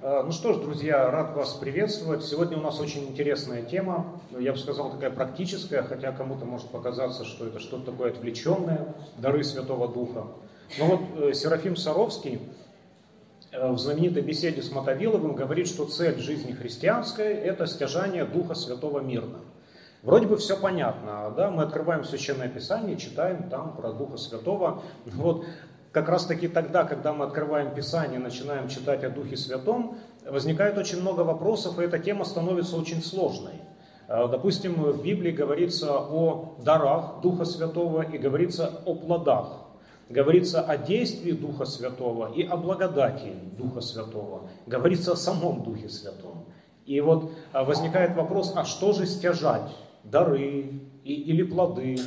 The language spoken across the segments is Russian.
Э, ну что ж, друзья, рад вас приветствовать. Сегодня у нас очень интересная тема, я бы сказал, такая практическая, хотя кому-то может показаться, что это что-то такое отвлеченное, дары Святого Духа. Но вот э, Серафим Саровский э, в знаменитой беседе с Мотовиловым говорит, что цель жизни христианской – это стяжание Духа Святого мирно. Вроде бы все понятно, да, мы открываем Священное Писание, читаем там про Духа Святого, вот, как раз таки тогда, когда мы открываем Писание, начинаем читать о Духе Святом, возникает очень много вопросов, и эта тема становится очень сложной. Э, допустим, в Библии говорится о дарах Духа Святого и говорится о плодах. Говорится о действии Духа Святого и о благодати Духа Святого. Говорится о самом Духе Святом. И вот э, возникает вопрос, а что же стяжать? Дары или плоды?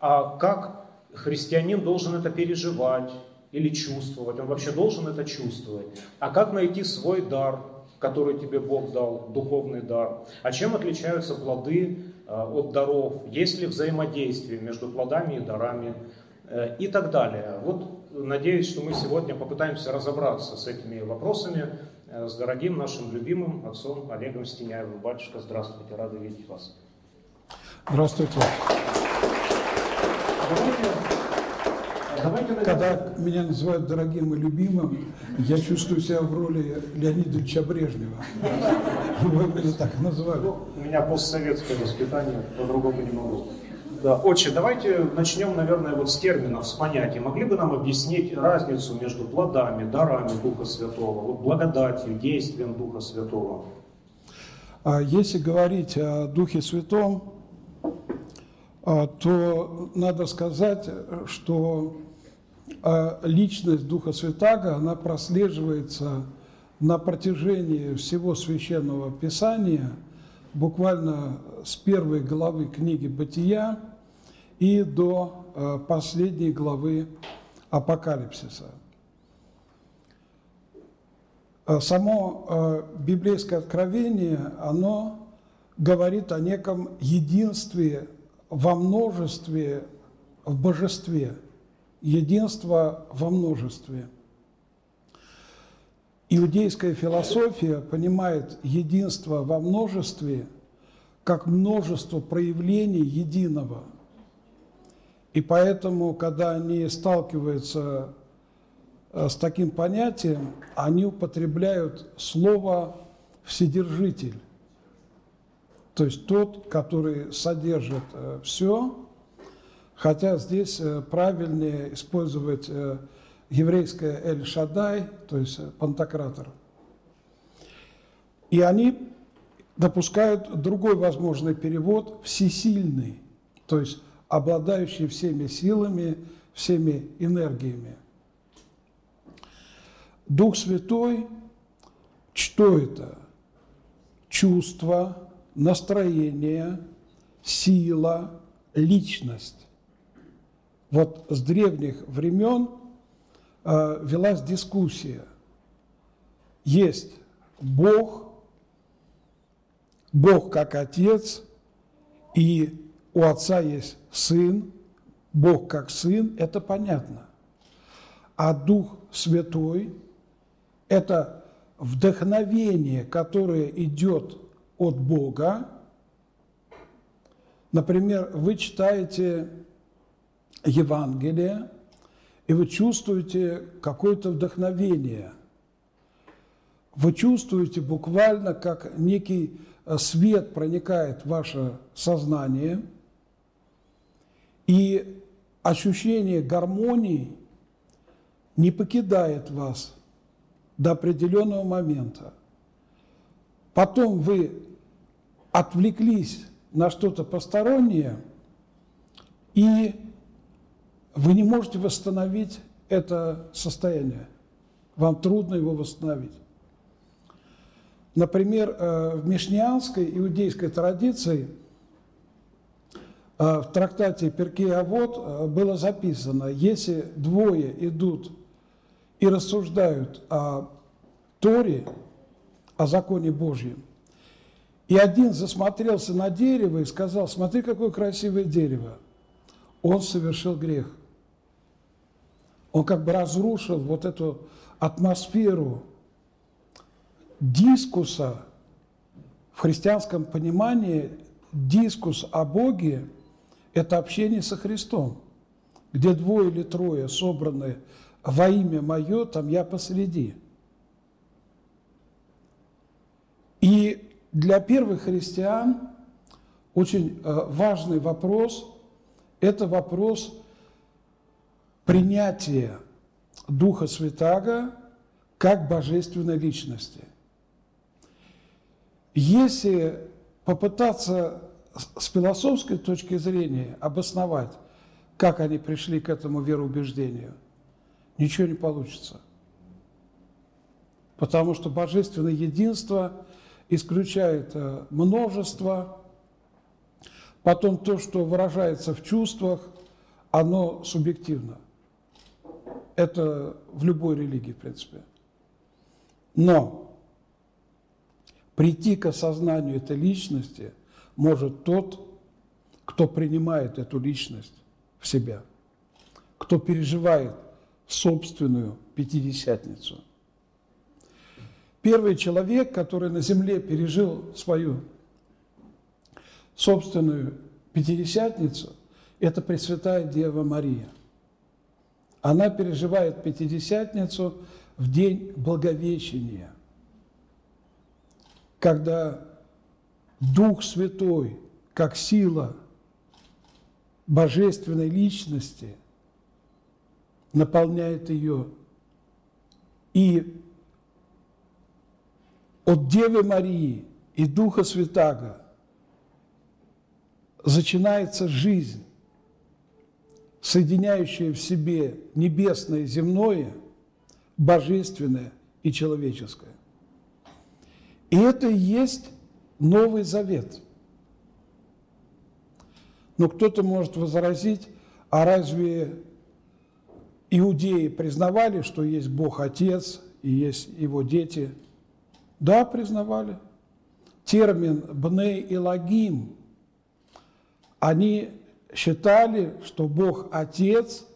А как христианин должен это переживать или чувствовать, он вообще должен это чувствовать. А как найти свой дар, который тебе Бог дал, духовный дар? А чем отличаются плоды э, от даров? Есть ли взаимодействие между плодами и дарами? Э, и так далее. Вот надеюсь, что мы сегодня попытаемся разобраться с этими вопросами э, с дорогим нашим любимым отцом Олегом Стеняевым. Батюшка, здравствуйте, рады видеть вас. Здравствуйте. Давайте, Когда меня называют дорогим и любимым, я чувствую себя в роли Леонида Ильича Брежнева. Его именно так называли. Ну, у меня постсоветское воспитание, по-другому не могу. Да, отче, давайте начнем, наверное, вот с терминов, с понятий. Могли бы нам объяснить разницу между плодами, дарами Духа Святого, вот благодатью, действием Духа Святого? А если говорить о Духе Святом, а, то надо сказать, что а, личность Духа Святаго, она прослеживается на протяжении всего Священного Писания, буквально с первой главы книги «Бытия» и до а, последней главы Апокалипсиса. Само библейское откровение, оно говорит о неком единстве во множестве в божестве, единство во множестве. Иудейская философия понимает единство во множестве как множество проявлений единого. И поэтому, когда они сталкиваются э, с таким понятием, они употребляют слово «вседержитель». То есть тот, который содержит э, все, хотя здесь э, правильнее использовать э, еврейское Эль-Шадай, то есть пантократор. И они допускают другой возможный перевод «всесильный», то есть обладающий всеми силами, всеми энергиями. Дух Святой, что это? Чувство, настроение, сила, личность. Вот с древних времен э, велась дискуссия. Есть Бог, Бог как Отец, и у Отца есть Сын, Бог как Сын, это понятно. А Дух Святой – это вдохновение, которое идет от Бога. Например, вы читаете Евангелие, и вы чувствуете какое-то вдохновение. Вы чувствуете буквально, как некий э, свет проникает в ваше сознание, и ощущение гармонии не покидает вас до определенного момента. Потом вы отвлеклись на что-то постороннее, и вы не можете восстановить это состояние. Вам трудно его восстановить. Например, э, в мишнианской иудейской традиции э, в трактате Перкей Авод э, было записано, если двое идут и рассуждают о Торе, о законе Божьем, и один засмотрелся на дерево и сказал, смотри, какое красивое дерево. Он совершил грех. Он как бы разрушил вот эту атмосферу дискуса в христианском понимании, дискус о Боге – это общение со Христом, где двое или трое собраны во имя Мое, там я посреди. И для первых христиан очень э, важный вопрос – это вопрос принятия Духа Святаго как божественной личности. Если попытаться с философской точки зрения обосновать, как они пришли к этому вероубеждению, ничего не получится. Потому что божественное единство исключает э, множество, потом то, что выражается в чувствах, оно субъективно. Это в любой религии, в принципе. Но прийти к осознанию этой личности может тот, кто принимает эту личность в себя, кто переживает собственную пятидесятницу. Первый человек, который на земле пережил свою собственную пятидесятницу, это Пресвятая Дева Мария. Она переживает Пятидесятницу в день Благовещения, когда Дух Святой, как сила божественной личности, наполняет ее. И от Девы Марии и Духа Святаго начинается жизнь, соединяющее в себе небесное и земное, божественное и человеческое. И это и есть Новый Завет. Но кто-то может возразить, а разве иудеи признавали, что есть Бог Отец и есть Его дети? Да, признавали. Термин «бней и лагим» они считали, что Бог Отец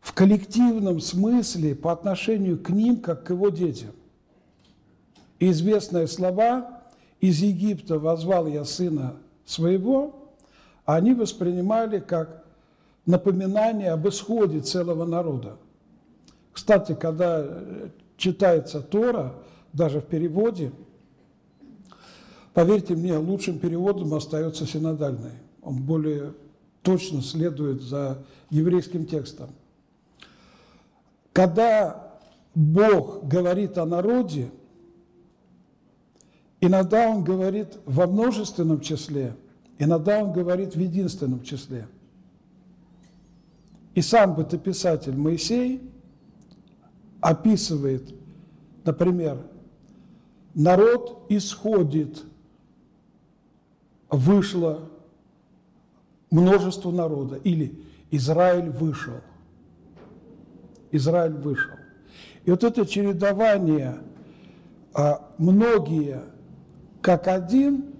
в коллективном смысле по отношению к ним, как к его детям. Известные слова «из Египта возвал я сына своего» они воспринимали как напоминание об исходе целого народа. Кстати, когда читается Тора, даже в переводе, поверьте мне, лучшим переводом остается синодальный он более точно следует за еврейским текстом. Когда Бог говорит о народе, иногда Он говорит во множественном числе, иногда Он говорит в единственном числе. И сам бытописатель Моисей описывает, например, народ исходит, вышло множество народа. Или Израиль вышел. Израиль вышел. И вот это чередование а, многие как один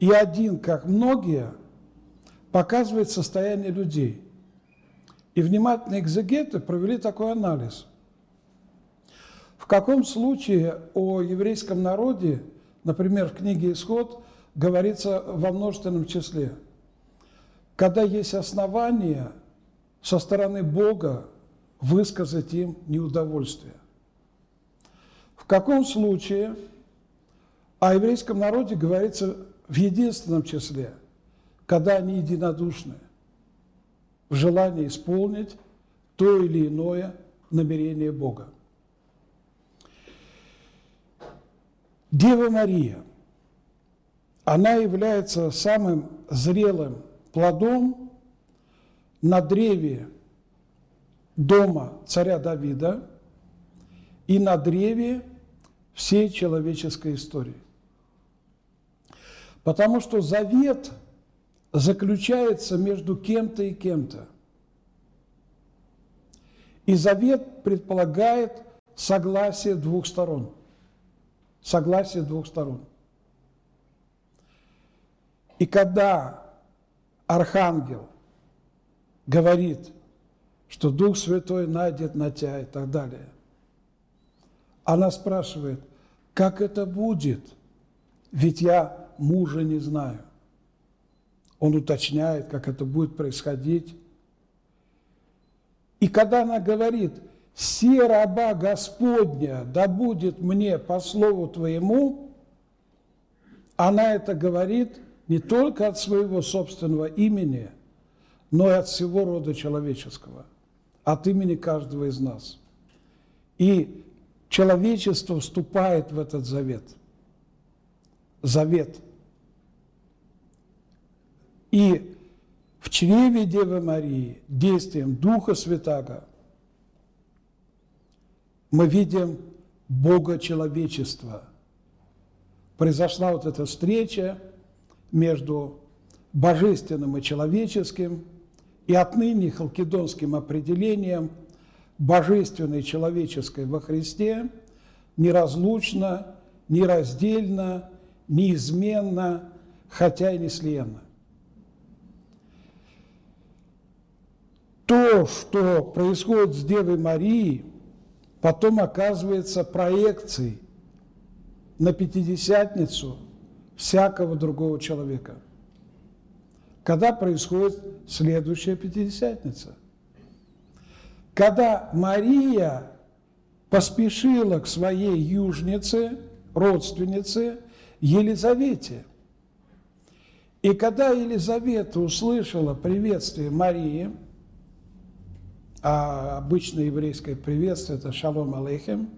и один как многие показывает состояние людей. И внимательные экзегеты провели такой анализ. В каком случае о еврейском народе, например, в книге «Исход» говорится во множественном числе – когда есть основания со стороны Бога высказать им неудовольствие. В каком случае о еврейском народе говорится в единственном числе, когда они единодушны в желании исполнить то или иное намерение Бога. Дева Мария, она является самым зрелым плодом на древе дома царя Давида и на древе всей человеческой истории. Потому что завет заключается между кем-то и кем-то. И завет предполагает согласие двух сторон. Согласие двух сторон. И когда архангел говорит, что Дух Святой найдет на тебя и так далее. Она спрашивает, как это будет? Ведь я мужа не знаю. Он уточняет, как это будет происходить. И когда она говорит, «Се раба Господня, да будет мне по слову Твоему», она это говорит не только от своего собственного имени, но и от всего рода человеческого, от имени каждого из нас. И человечество вступает в этот завет. Завет. И в чреве Девы Марии действием Духа Святаго мы видим Бога человечества. Произошла вот эта встреча между божественным и человеческим, и отныне халкидонским определением божественной и человеческой во Христе неразлучно, нераздельно, неизменно, хотя и неслиянно. То, что происходит с Девой Марией, потом оказывается проекцией на Пятидесятницу всякого другого человека. Когда происходит следующая Пятидесятница? Когда Мария поспешила к своей южнице, родственнице Елизавете. И когда Елизавета услышала приветствие Марии – а обычное еврейское приветствие – это «Шалом алейхем»,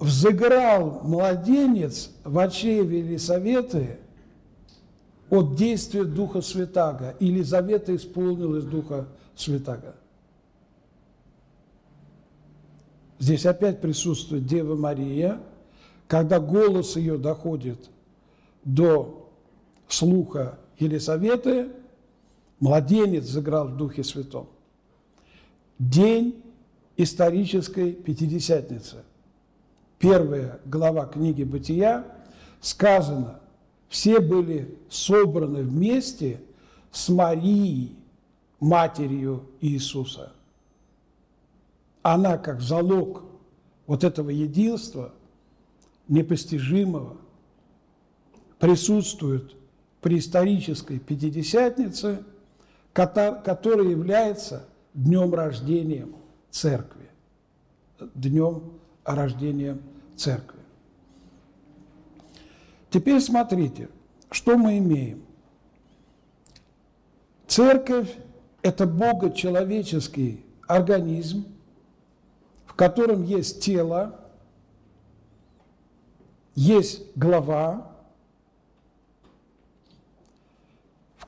взыграл младенец в очреве Елисаветы от действия Духа Святаго. Елизавета исполнилась Духа Святаго. Здесь опять присутствует Дева Мария, когда голос ее доходит до слуха Елисаветы – Младенец сыграл в Духе Святом. День исторической Пятидесятницы. Первая глава книги «Бытия» сказано, все были собраны вместе с Марией, матерью Иисуса. Она, как залог вот этого единства, непостижимого, присутствует при исторической Пятидесятнице – который является днем рождения церкви. Днем рождения церкви. Теперь смотрите, что мы имеем. Церковь – это богочеловеческий организм, в котором есть тело, есть глава,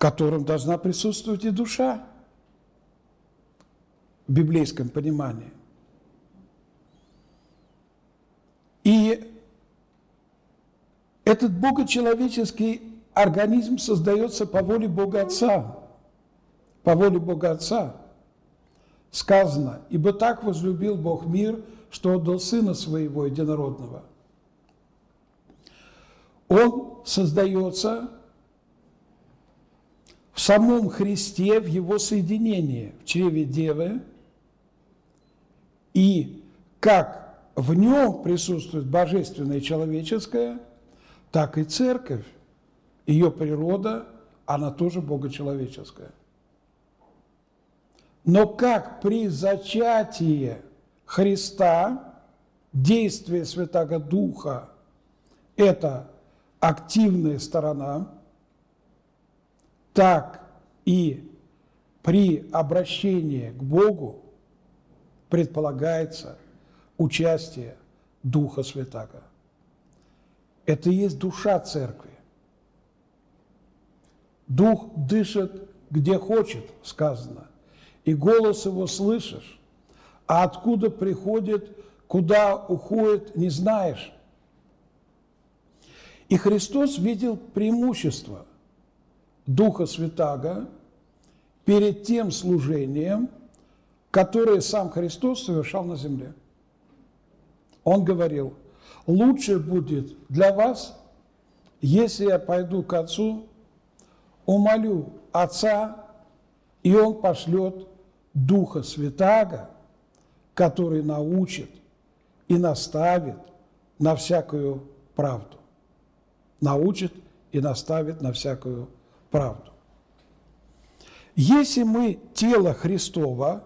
котором должна присутствовать и душа в библейском понимании. И этот богочеловеческий организм создается по воле Бога Отца. По воле Бога Отца. Сказано, ибо так возлюбил Бог мир, что отдал Сына Своего Единородного. Он создается в самом Христе, в его соединении в чреве Девы, и как в нем присутствует божественное и человеческое, так и церковь, ее природа, она тоже богочеловеческая. Но как при зачатии Христа действие Святого Духа – это активная сторона – так и при обращении к Богу предполагается участие Духа Святаго. Это и есть душа церкви. Дух дышит где хочет, сказано, и голос его слышишь, а откуда приходит, куда уходит, не знаешь. И Христос видел преимущество – Духа Святаго перед тем служением, которое сам Христос совершал на земле. Он говорил, лучше будет для вас, если я пойду к Отцу, умолю Отца, и Он пошлет Духа Святаго, который научит и наставит на всякую правду. Научит и наставит на всякую правду. Если мы тело Христова,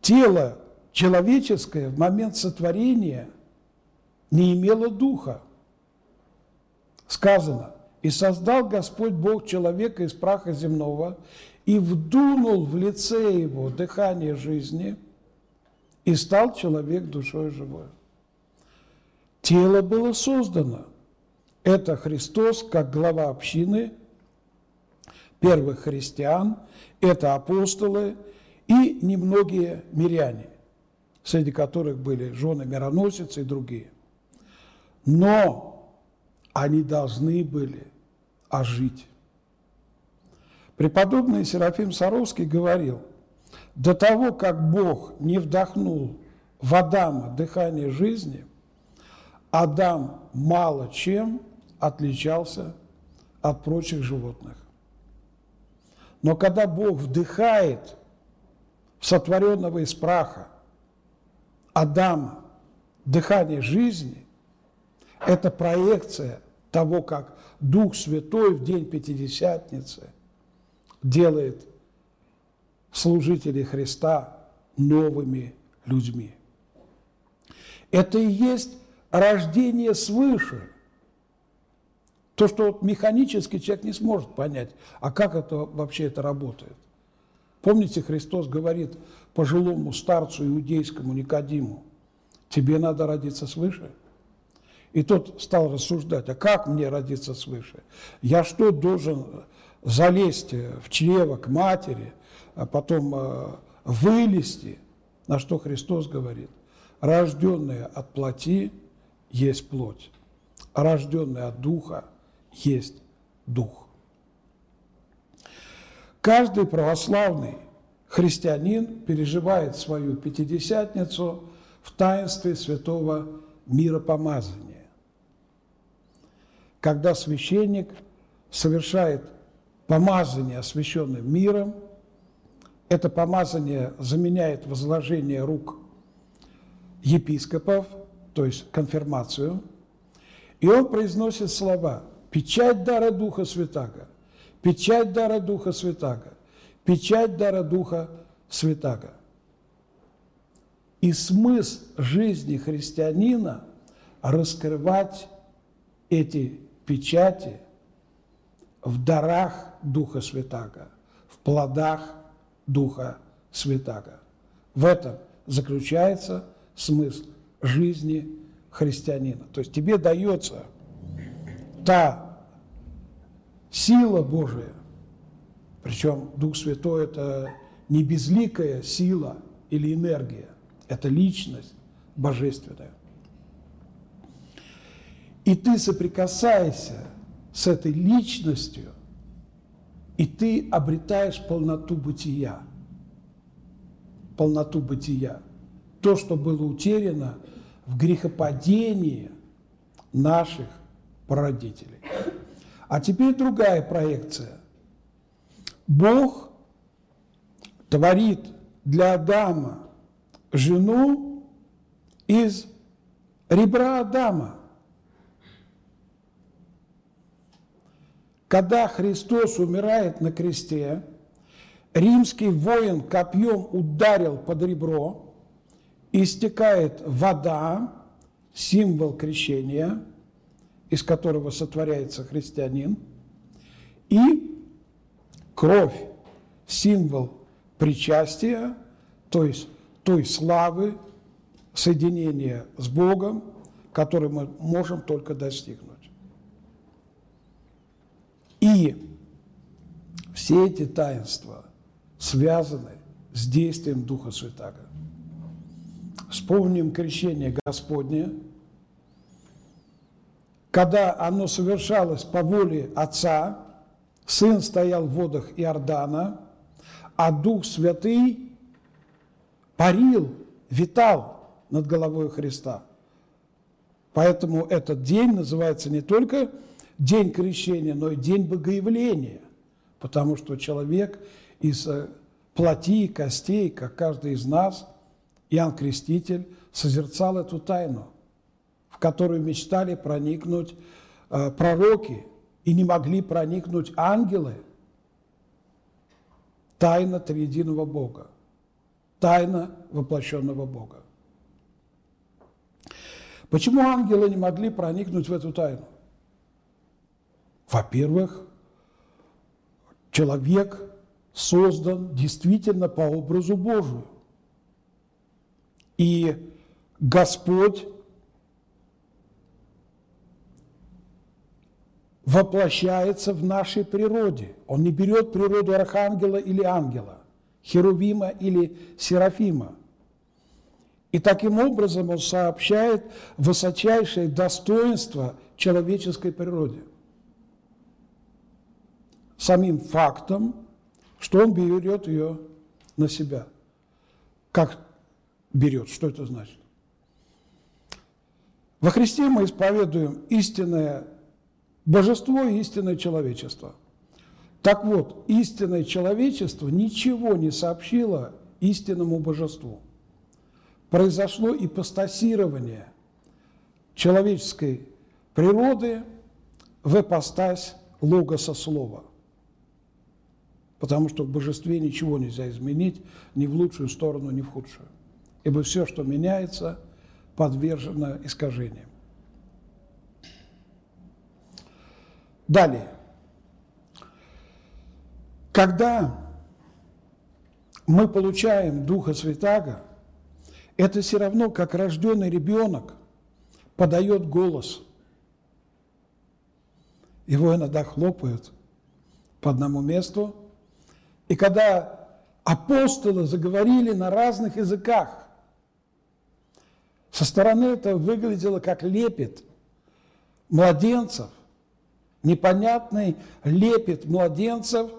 тело человеческое в момент сотворения не имело духа. Сказано, и создал Господь Бог человека из праха земного, и вдунул в лице его дыхание жизни, и стал человек душой живой. Тело было создано. Это Христос, как глава общины, первых христиан, это апостолы и немногие миряне, среди которых были жены мироносицы и другие. Но они должны были ожить. Преподобный Серафим Саровский говорил, до того, как Бог не вдохнул в Адама дыхание жизни, Адам мало чем отличался от прочих животных. Но когда Бог вдыхает сотворенного из праха Адама дыхание жизни, это проекция того, как Дух Святой в день Пятидесятницы делает служителей Христа новыми людьми. Это и есть рождение свыше. То, что вот механически человек не сможет понять, а как это вообще это работает. Помните, Христос говорит пожилому старцу иудейскому Никодиму, тебе надо родиться свыше – и тот стал рассуждать, а как мне родиться свыше? Я что, должен залезть в чрево к матери, а потом э, вылезти? На что Христос говорит, рожденные от плоти есть плоть, рожденные от духа есть дух. Каждый православный христианин переживает свою Пятидесятницу в таинстве святого миропомазания. Когда священник совершает помазание, освященным миром, это помазание заменяет возложение рук епископов, то есть конфирмацию, и он произносит слова «печать дара Духа Святаго», «печать дара Духа Святаго», «печать дара Духа Святаго». И смысл жизни христианина – раскрывать эти печати в дарах Духа Святаго, в плодах Духа Святаго. В этом заключается смысл жизни христианина. То есть тебе дается та сила Божия, причем Дух Святой – это не безликая сила или энергия, это личность божественная. И ты соприкасаешься с этой личностью, и ты обретаешь полноту бытия. Полноту бытия. То, что было утеряно в грехопадении наших прародителей. А теперь другая проекция. Бог творит для Адама жену из ребра Адама – Когда Христос умирает на кресте, римский воин копьем ударил под ребро, истекает вода, символ крещения, из которого сотворяется христианин, и кровь, символ причастия, то есть той славы, соединения с Богом, который мы можем только достигнуть. И все эти таинства связаны с действием Духа Святаго. Вспомним крещение Господне, когда оно совершалось по воле Отца, Сын стоял в водах Иордана, а Дух Святый парил, витал над головой Христа. Поэтому этот день называется не только день крещения, но и день богоявления, потому что человек из э, плоти и костей, как каждый из нас, Иоанн Креститель созерцал эту тайну, в которую мечтали проникнуть э, пророки и не могли проникнуть ангелы. Тайна триединого Бога, тайна воплощенного Бога. Почему ангелы не могли проникнуть в эту тайну? Во-первых, человек создан действительно по образу Божию. И Господь воплощается в нашей природе. Он не берет природу архангела или ангела, херувима или серафима. И таким образом он сообщает высочайшее достоинство человеческой природе. Самим фактом, что он берет ее на себя. Как берет? Что это значит? Во Христе мы исповедуем истинное божество и истинное человечество. Так вот, истинное человечество ничего не сообщило истинному божеству – произошло ипостасирование человеческой природы в ипостась логоса слова. Потому что в божестве ничего нельзя изменить ни в лучшую сторону, ни в худшую. Ибо все, что меняется, подвержено искажениям. Далее. Когда мы получаем Духа Святаго – это все равно, как рожденный ребенок подает голос. Его иногда хлопают по одному месту. И когда апостолы заговорили на разных языках, со стороны это выглядело как лепет младенцев, непонятный лепет младенцев,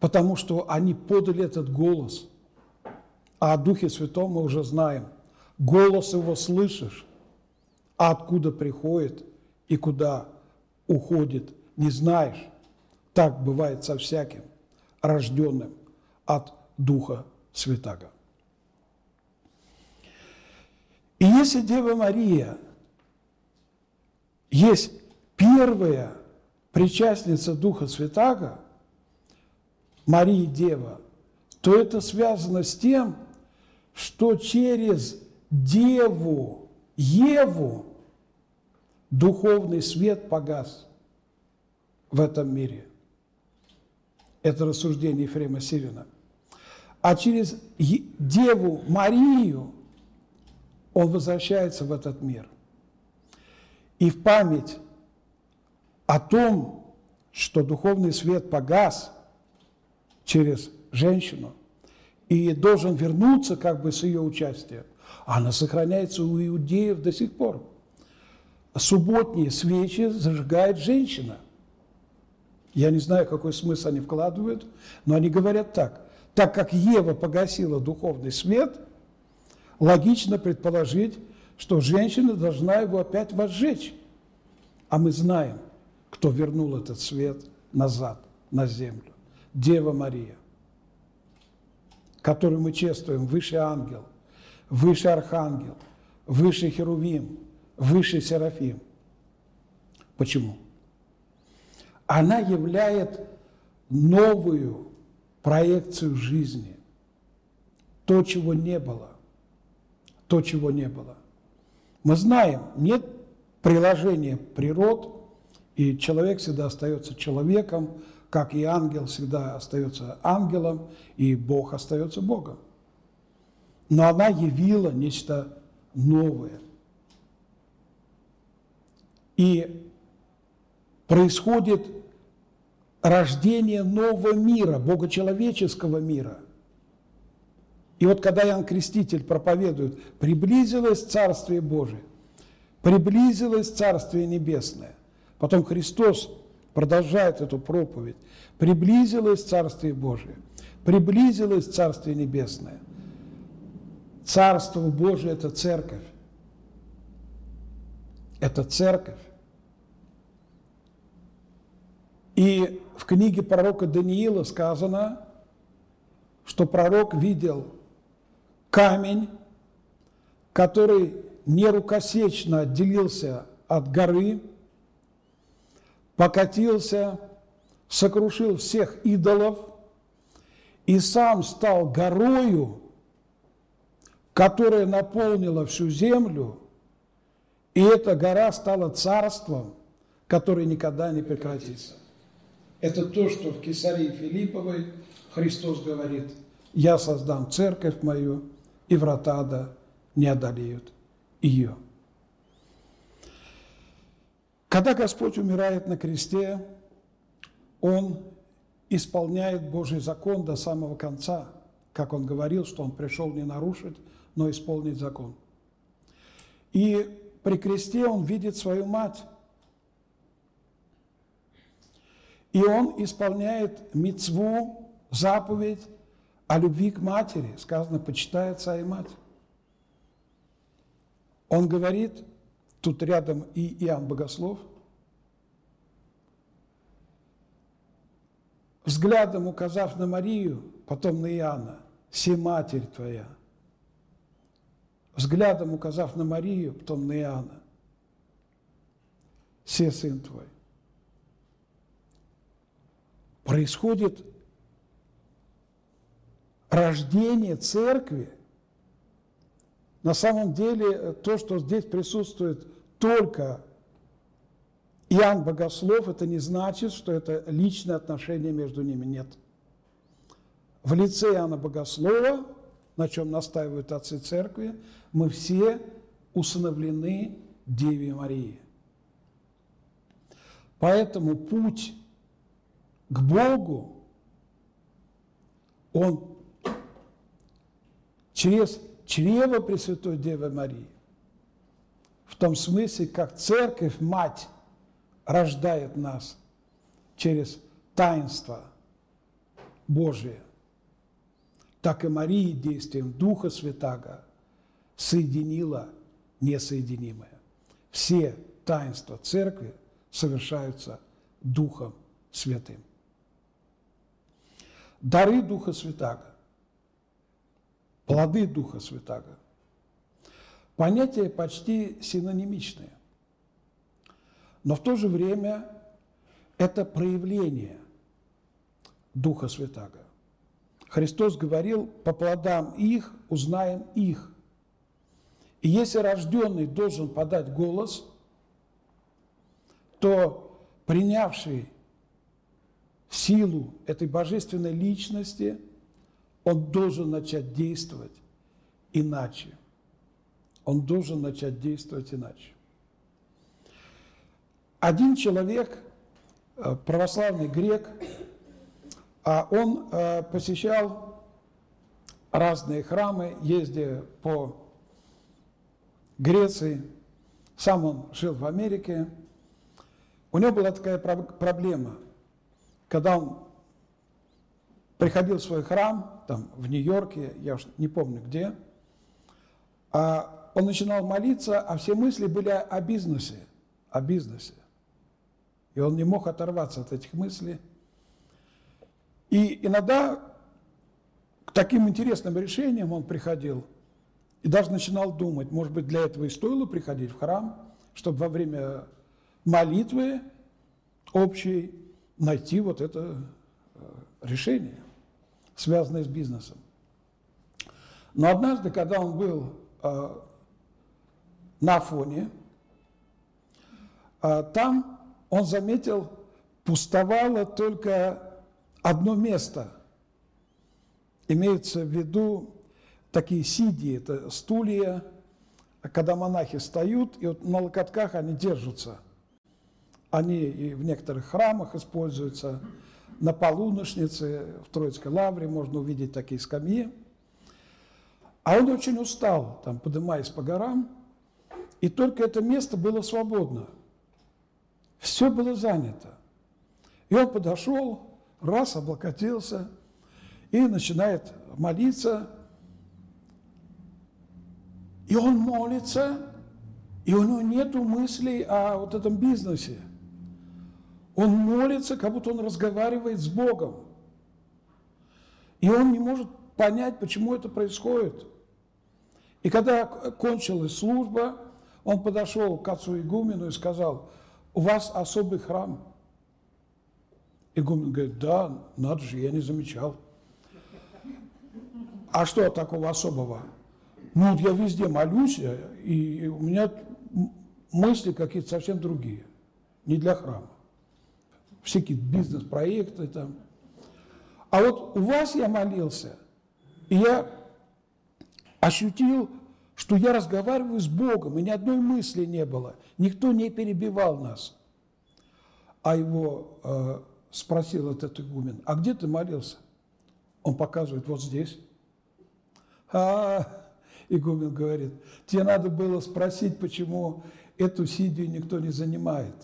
потому что они подали этот голос – а о Духе Святом мы уже знаем. Голос его слышишь, а откуда приходит и куда уходит, не знаешь. Так бывает со всяким, рожденным от Духа Святаго. И если Дева Мария есть первая причастница Духа Святаго, Мария Дева, то это связано с тем, что через Деву, Еву, духовный свет погас в этом мире. Это рассуждение Ефрема Сирина. А через Деву Марию он возвращается в этот мир. И в память о том, что духовный свет погас через женщину – и должен вернуться как бы с ее участием. Она сохраняется у иудеев до сих пор. Субботние свечи зажигает женщина. Я не знаю, какой смысл они вкладывают, но они говорят так. Так как Ева погасила духовный свет, логично предположить, что женщина должна его опять возжечь. А мы знаем, кто вернул этот свет назад на землю. Дева Мария который мы чествуем, выше ангел, выше архангел, выше херувим, выше серафим. Почему? Она являет новую проекцию жизни. То, чего не было. То, чего не было. Мы знаем, нет приложения природ, и человек всегда остается человеком, как и ангел всегда остается ангелом, и Бог остается Богом. Но она явила нечто новое. И происходит рождение нового мира, богочеловеческого мира. И вот когда Иоанн Креститель проповедует, приблизилось Царствие Божие, приблизилось Царствие Небесное. Потом Христос продолжает эту проповедь. Приблизилось Царствие Божие, приблизилось Царствие Небесное. Царство Божие – это церковь. Это церковь. И в книге пророка Даниила сказано, что пророк видел камень, который нерукосечно отделился от горы, покатился, сокрушил всех идолов и сам стал горою, которая наполнила всю землю, и эта гора стала царством, которое никогда не прекратится. Это то, что в Кесарии Филипповой Христос говорит, «Я создам церковь мою, и врата ада не одолеют ее». Когда Господь умирает на кресте, Он исполняет Божий закон до самого конца, как Он говорил, что Он пришел не нарушить, но исполнить закон. И при кресте Он видит свою мать, и Он исполняет мецву, заповедь о любви к матери. Сказано, почитай отца и мать. Он говорит, тут рядом и Иоанн Богослов, взглядом указав на Марию, потом на Иоанна, «Се матерь твоя». Взглядом указав на Марию, потом на Иоанна, «Се сын твой». Происходит рождение церкви – на самом деле э, то, что здесь присутствует только Иоанн Богослов, это не значит, что это личное отношение между ними. Нет. В лице Иоанна Богослова, на чем настаивают отцы церкви, мы все усыновлены Деве Марии. Поэтому путь к Богу, он через чрево Пресвятой Девы Марии, в том смысле, как Церковь, Мать, рождает нас через таинство Божие, так и Мария действием Духа Святаго соединила несоединимое. Все таинства Церкви совершаются Духом Святым. Дары Духа Святаго плоды Духа Святаго. Понятия почти синонимичные. Но в то же время это проявление Духа Святаго. Христос говорил, по плодам их узнаем их. И если рожденный должен подать голос, то принявший силу этой божественной личности – он должен начать действовать иначе. Он должен начать действовать иначе. Один человек, э, православный грек, а он э, посещал разные храмы, ездя по Греции. Сам он жил в Америке. У него была такая проблема, когда он приходил в свой храм, там, в Нью-Йорке, я уж не помню где, а он начинал молиться, а все мысли были о бизнесе, о бизнесе. И он не мог оторваться от этих мыслей. И иногда к таким интересным решениям он приходил и даже начинал думать, может быть, для этого и стоило приходить в храм, чтобы во время молитвы общей найти вот это э, решение связанные с бизнесом. Но однажды, когда он был э, на фоне, э, там он заметил, пустовало только одно место. Имеется в виду такие сидии, это стулья, когда монахи встают, и вот на локотках они держатся. Они и в некоторых храмах используются – на полуношнице в Троицкой лавре можно увидеть такие скамьи. А он очень устал, там, поднимаясь по горам, и только это место было свободно. Все было занято. И он подошел, раз, облокотился и начинает молиться. И он молится, и у него нет мыслей о вот этом бизнесе – Он молится, как будто он разговаривает с Богом. И он не может понять, почему это происходит. И когда кончилась служба, он подошел к отцу игумену и сказал, у вас особый храм. Игумен говорит, да, надо же, я не замечал. А что такого особого? Ну, вот я везде молюсь, и у меня мысли какие-то совсем другие, не для храма. Всякие бизнес-проекты там. А вот у вас я молился, и я ощутил, что я разговариваю с Богом, и ни одной мысли не было. Никто не перебивал нас. А его э, спросил этот игумен, а где ты молился? Он показывает вот здесь. А, игумен говорит, тебе надо было спросить, почему эту сидию никто не занимает.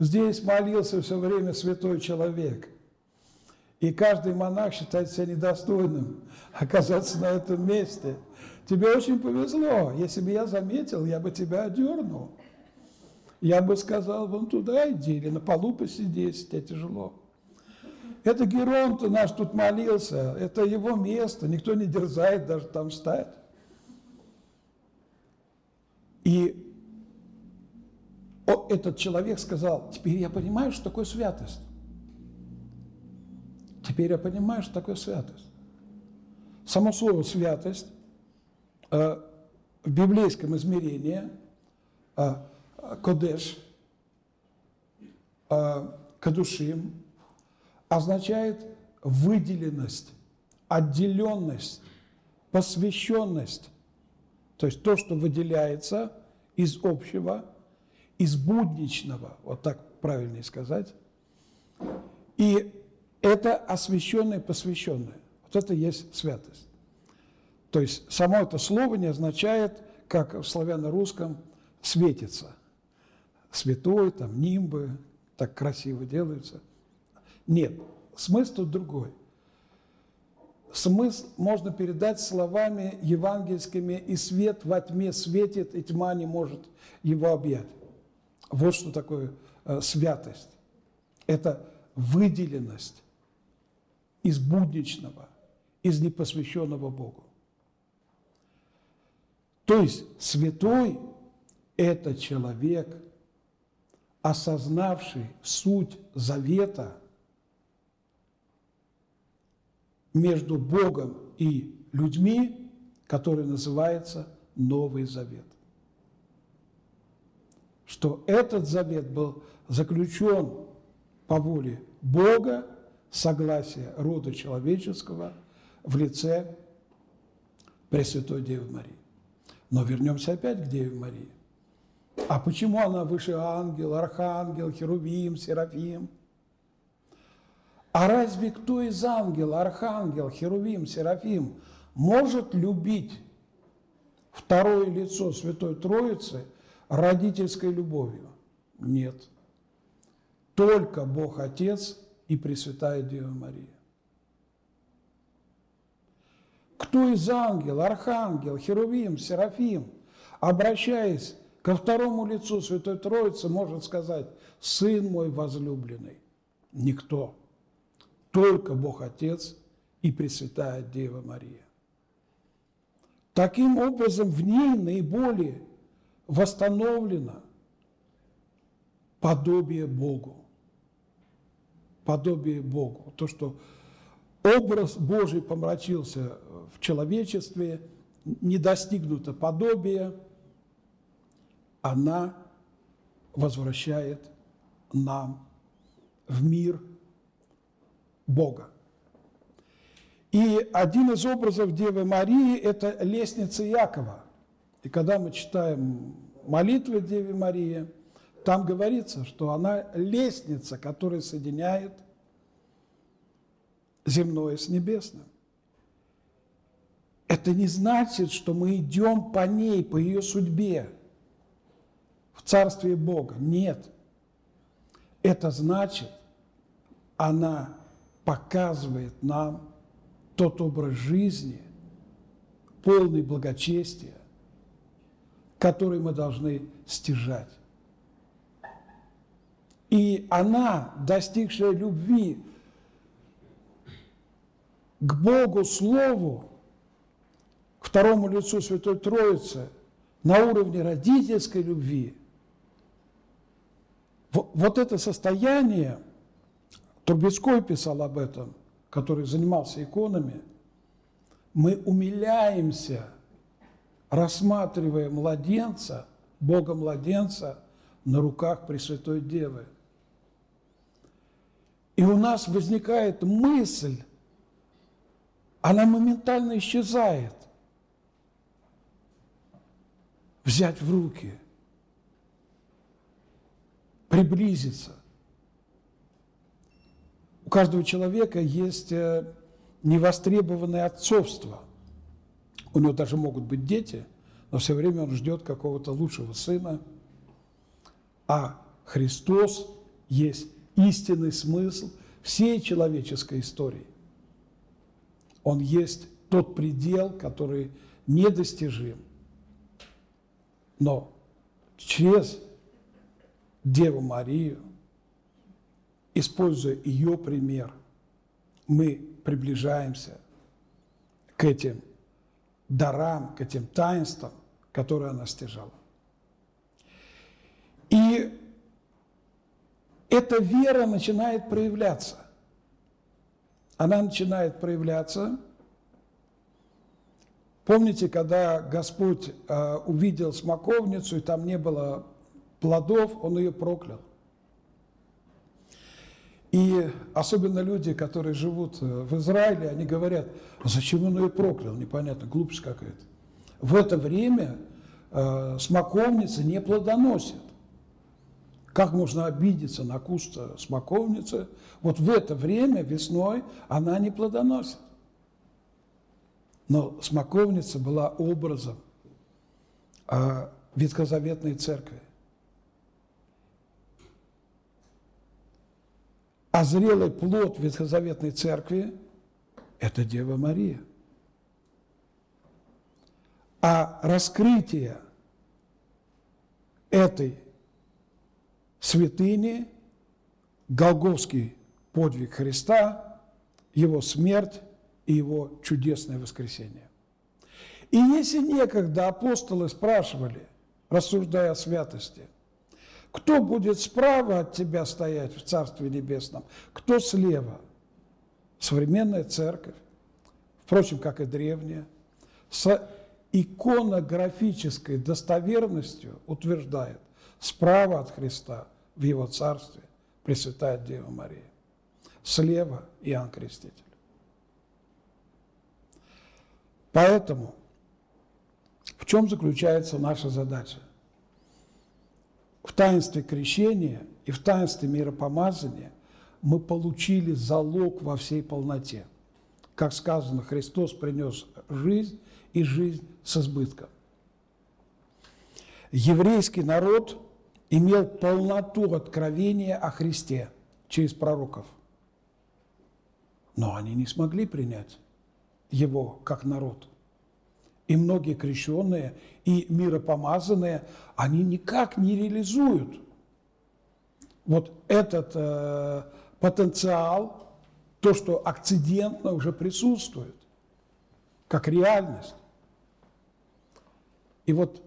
Здесь молился все время святой человек. И каждый монах считает себя недостойным оказаться на этом месте. Тебе очень повезло. Если бы я заметил, я бы тебя одернул. Я бы сказал, вон туда иди, или на полу посидеть, тебе тяжело. Это Герон-то наш тут молился, это его место, никто не дерзает даже там встать. И этот человек сказал, теперь я понимаю, что такое святость. Теперь я понимаю, что такое святость. Само слово «святость» э, в библейском измерении э, «кодеш», э, «кадушим» означает выделенность, отделенность, посвященность. То есть то, что выделяется из общего – из будничного, вот так правильнее сказать. И это освященное, посвященное. Вот это есть святость. То есть само это слово не означает, как в славяно-русском, светится. Святой, там, нимбы, так красиво делаются. Нет, смысл тут другой. Смысл можно передать словами евангельскими «и свет во тьме светит, и тьма не может его объять». Вот что такое э, святость. Это выделенность из будничного, из непосвященного Богу. То есть святой – это человек, осознавший суть завета между Богом и людьми, который называется Новый Завет что этот завет был заключен по воле Бога, согласия рода человеческого в лице Пресвятой Девы Марии. Но вернемся опять к Деве Марии. А почему она выше ангел, архангел, херувим, серафим? А разве кто из ангел, архангел, херувим, серафим может любить второе лицо Святой Троицы – родительской любовью? Нет. Только Бог Отец и Пресвятая Дева Мария. Кто из ангел, архангел, херувим, серафим, обращаясь ко второму лицу Святой Троицы, может сказать, «Сын мой возлюбленный»? Никто. Только Бог Отец и Пресвятая Дева Мария. Таким образом, в ней наиболее восстановлено подобие Богу. Подобие Богу. То, что образ Божий помрачился в человечестве, не достигнуто подобие, она возвращает нам в мир Бога. И один из образов Девы Марии – это лестница Якова – и когда мы читаем молитвы Деве Марии, там говорится, что она лестница, которая соединяет земное с небесным. Это не значит, что мы идем по ней, по ее судьбе, в Царствие Бога. Нет. Это значит, она показывает нам тот образ жизни, полный благочестия, который мы должны стяжать. И она, достигшая любви к Богу Слову, к второму лицу Святой Троицы, на уровне родительской любви, вот это состояние, Трубецкой писал об этом, который занимался иконами, мы умиляемся, рассматривая младенца, Бога-младенца на руках Пресвятой Девы. И у нас возникает мысль, она моментально исчезает. Взять в руки, приблизиться. У каждого человека есть э, невостребованное отцовство. У него даже могут быть дети, но все время он ждет какого-то лучшего сына. А Христос есть истинный смысл всей человеческой истории. Он есть тот предел, который недостижим. Но через Деву Марию, используя ее пример, мы приближаемся к этим дарам, к этим таинствам, которые она стяжала. И эта вера начинает проявляться. Она начинает проявляться. Помните, когда Господь э, увидел смоковницу, и там не было плодов, Он ее проклял. И особенно люди, которые живут э, в Израиле, они говорят, а зачем он ее проклял, непонятно, глупость какая-то. В это время э, смоковница не плодоносит. Как можно обидеться на куст смоковницы? Вот в это время, весной, она не плодоносит. Но смоковница была образом э, ветхозаветной церкви. А зрелый плод Ветхозаветной Церкви – это Дева Мария. А раскрытие этой святыни, Голговский подвиг Христа, Его смерть и Его чудесное воскресение. И если некогда апостолы спрашивали, рассуждая о святости – кто будет справа от тебя стоять в Царстве Небесном, кто слева? Современная церковь, впрочем, как и древняя, с иконографической достоверностью утверждает справа от Христа в Его Царстве Пресвятая Дева Мария, слева Иоанн Креститель. Поэтому в чем заключается наша задача? В таинстве крещения и в таинстве миропомазания мы получили залог во всей полноте. Как сказано, Христос принес жизнь и жизнь с избытком. Еврейский народ имел полноту откровения о Христе через пророков. Но они не смогли принять его как народ и многие крещенные, и миропомазанные, они никак не реализуют вот этот э, потенциал, то, что акцидентно уже присутствует, как реальность. И вот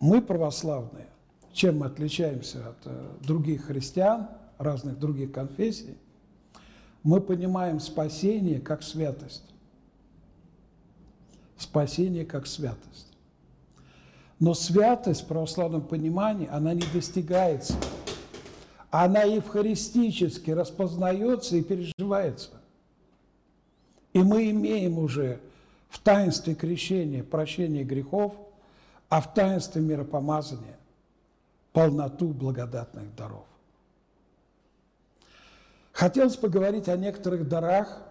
мы, православные, чем мы отличаемся от э, других христиан, разных других конфессий, мы понимаем спасение как святость спасение как святость. Но святость в православном понимании, она не достигается. Она евхаристически распознается и переживается. И мы имеем уже в таинстве крещения прощение грехов, а в таинстве миропомазания полноту благодатных даров. Хотелось поговорить о некоторых дарах,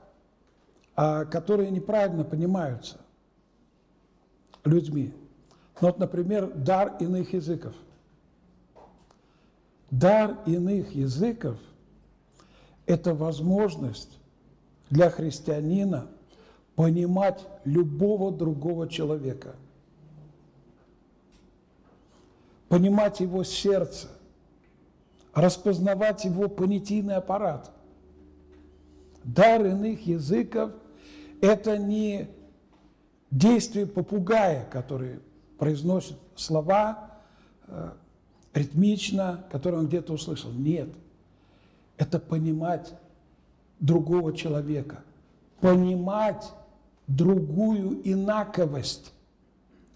а, которые неправильно понимаются – людьми. Ну, вот, например, дар иных языков. Дар иных языков – это возможность для христианина понимать любого другого человека, понимать его сердце, распознавать его понятийный аппарат. Дар иных языков – это не действие попугая, который произносит слова э, ритмично, которые он где-то услышал. Нет. Это понимать другого человека, понимать другую инаковость.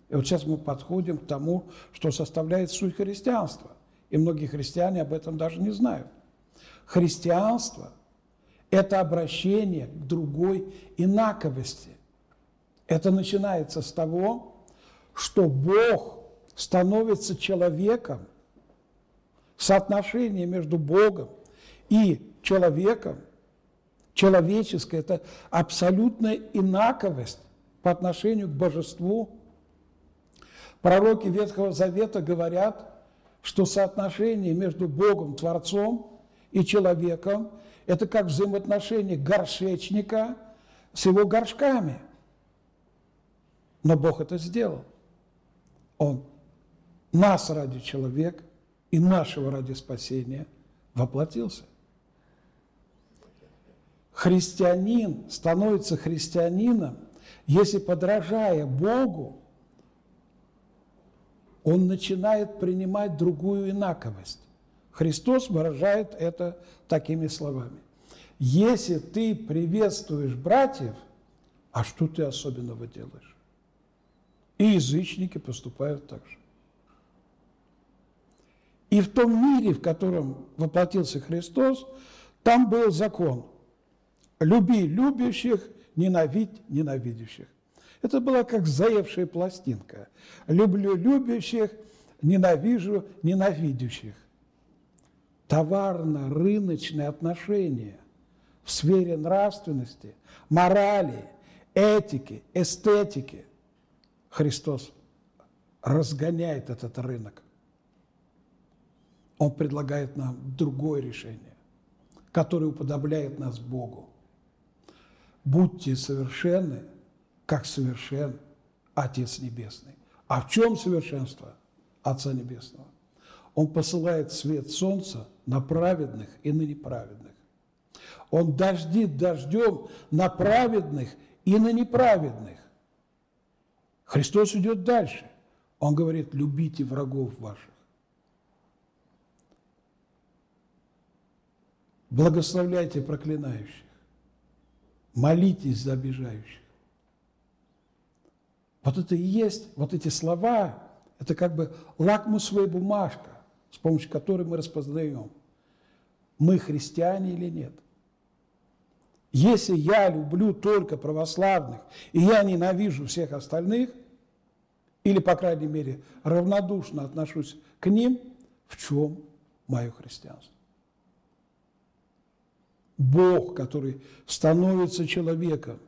И вот сейчас мы подходим к тому, что составляет суть христианства. И многие христиане об этом даже не знают. Христианство – это обращение к другой инаковости. Это начинается с того, что Бог становится человеком, соотношение между Богом и человеком, человеческое – это абсолютная инаковость по отношению к божеству. Пророки Ветхого Завета говорят, что соотношение между Богом, Творцом и человеком – это как взаимоотношение горшечника с его горшками. Но Бог это сделал. Он нас ради человека и нашего ради спасения воплотился. Христианин становится христианином, если, подражая Богу, он начинает принимать другую инаковость. Христос выражает это такими словами. Если ты приветствуешь братьев, а что ты особенного делаешь? И язычники поступают так же. И в том мире, в котором воплотился Христос, там был закон. Люби любящих, ненавидь ненавидящих. Это была как заевшая пластинка. Люблю любящих, ненавижу ненавидящих. Товарно-рыночные отношения в сфере нравственности, морали, этики, эстетики. Христос разгоняет этот рынок. Он предлагает нам другое решение, которое уподобляет нас Богу. Будьте совершенны, как совершен Отец Небесный. А в чем совершенство Отца Небесного? Он посылает свет солнца на праведных и на неправедных. Он дождит дождем на праведных и на неправедных. Христос идет дальше. Он говорит, любите врагов ваших. Благословляйте проклинающих. Молитесь за обижающих. Вот это и есть, вот эти слова, это как бы лакмусовая бумажка, с помощью которой мы распознаем, мы христиане или нет. Если я люблю только православных, и я ненавижу всех остальных, или, по крайней мере, равнодушно отношусь к ним, в чем мое христианство? Бог, который становится человеком,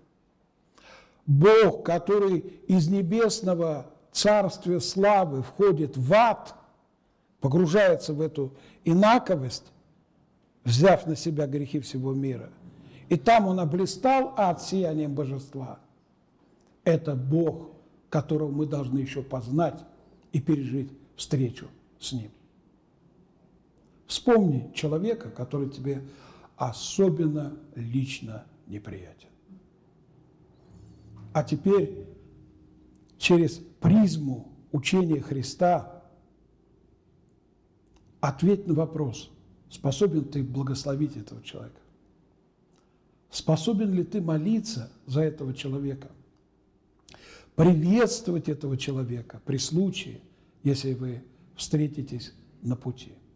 Бог, который из небесного царствия славы входит в ад, погружается в эту инаковость, взяв на себя грехи всего мира. И там он облистал ад сиянием божества. Это Бог, которого мы должны еще познать и пережить встречу с Ним. Вспомни человека, который тебе особенно лично неприятен. А теперь через призму учения Христа ответь на вопрос, способен ты благословить этого человека? Способен ли ты молиться за этого человека? Приветствовать этого человека при случае, если вы встретитесь на пути –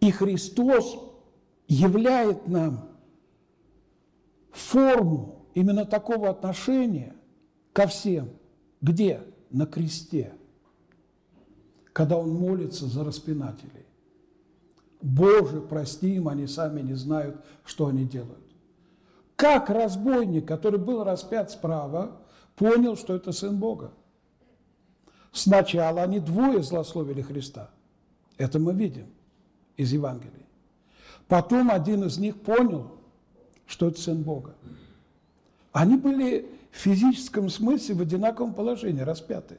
И Христос являет нам форму именно такого отношения ко всем. Где? На кресте. Когда Он молится за распинателей. Боже, прости им, они сами не знают, что они делают. Как разбойник, который был распят справа, понял, что это Сын Бога? Сначала они двое злословили Христа. Это мы видим из Евангелия. Потом один из них понял, что это Сын Бога. Они были в физическом смысле в одинаковом положении, распяты.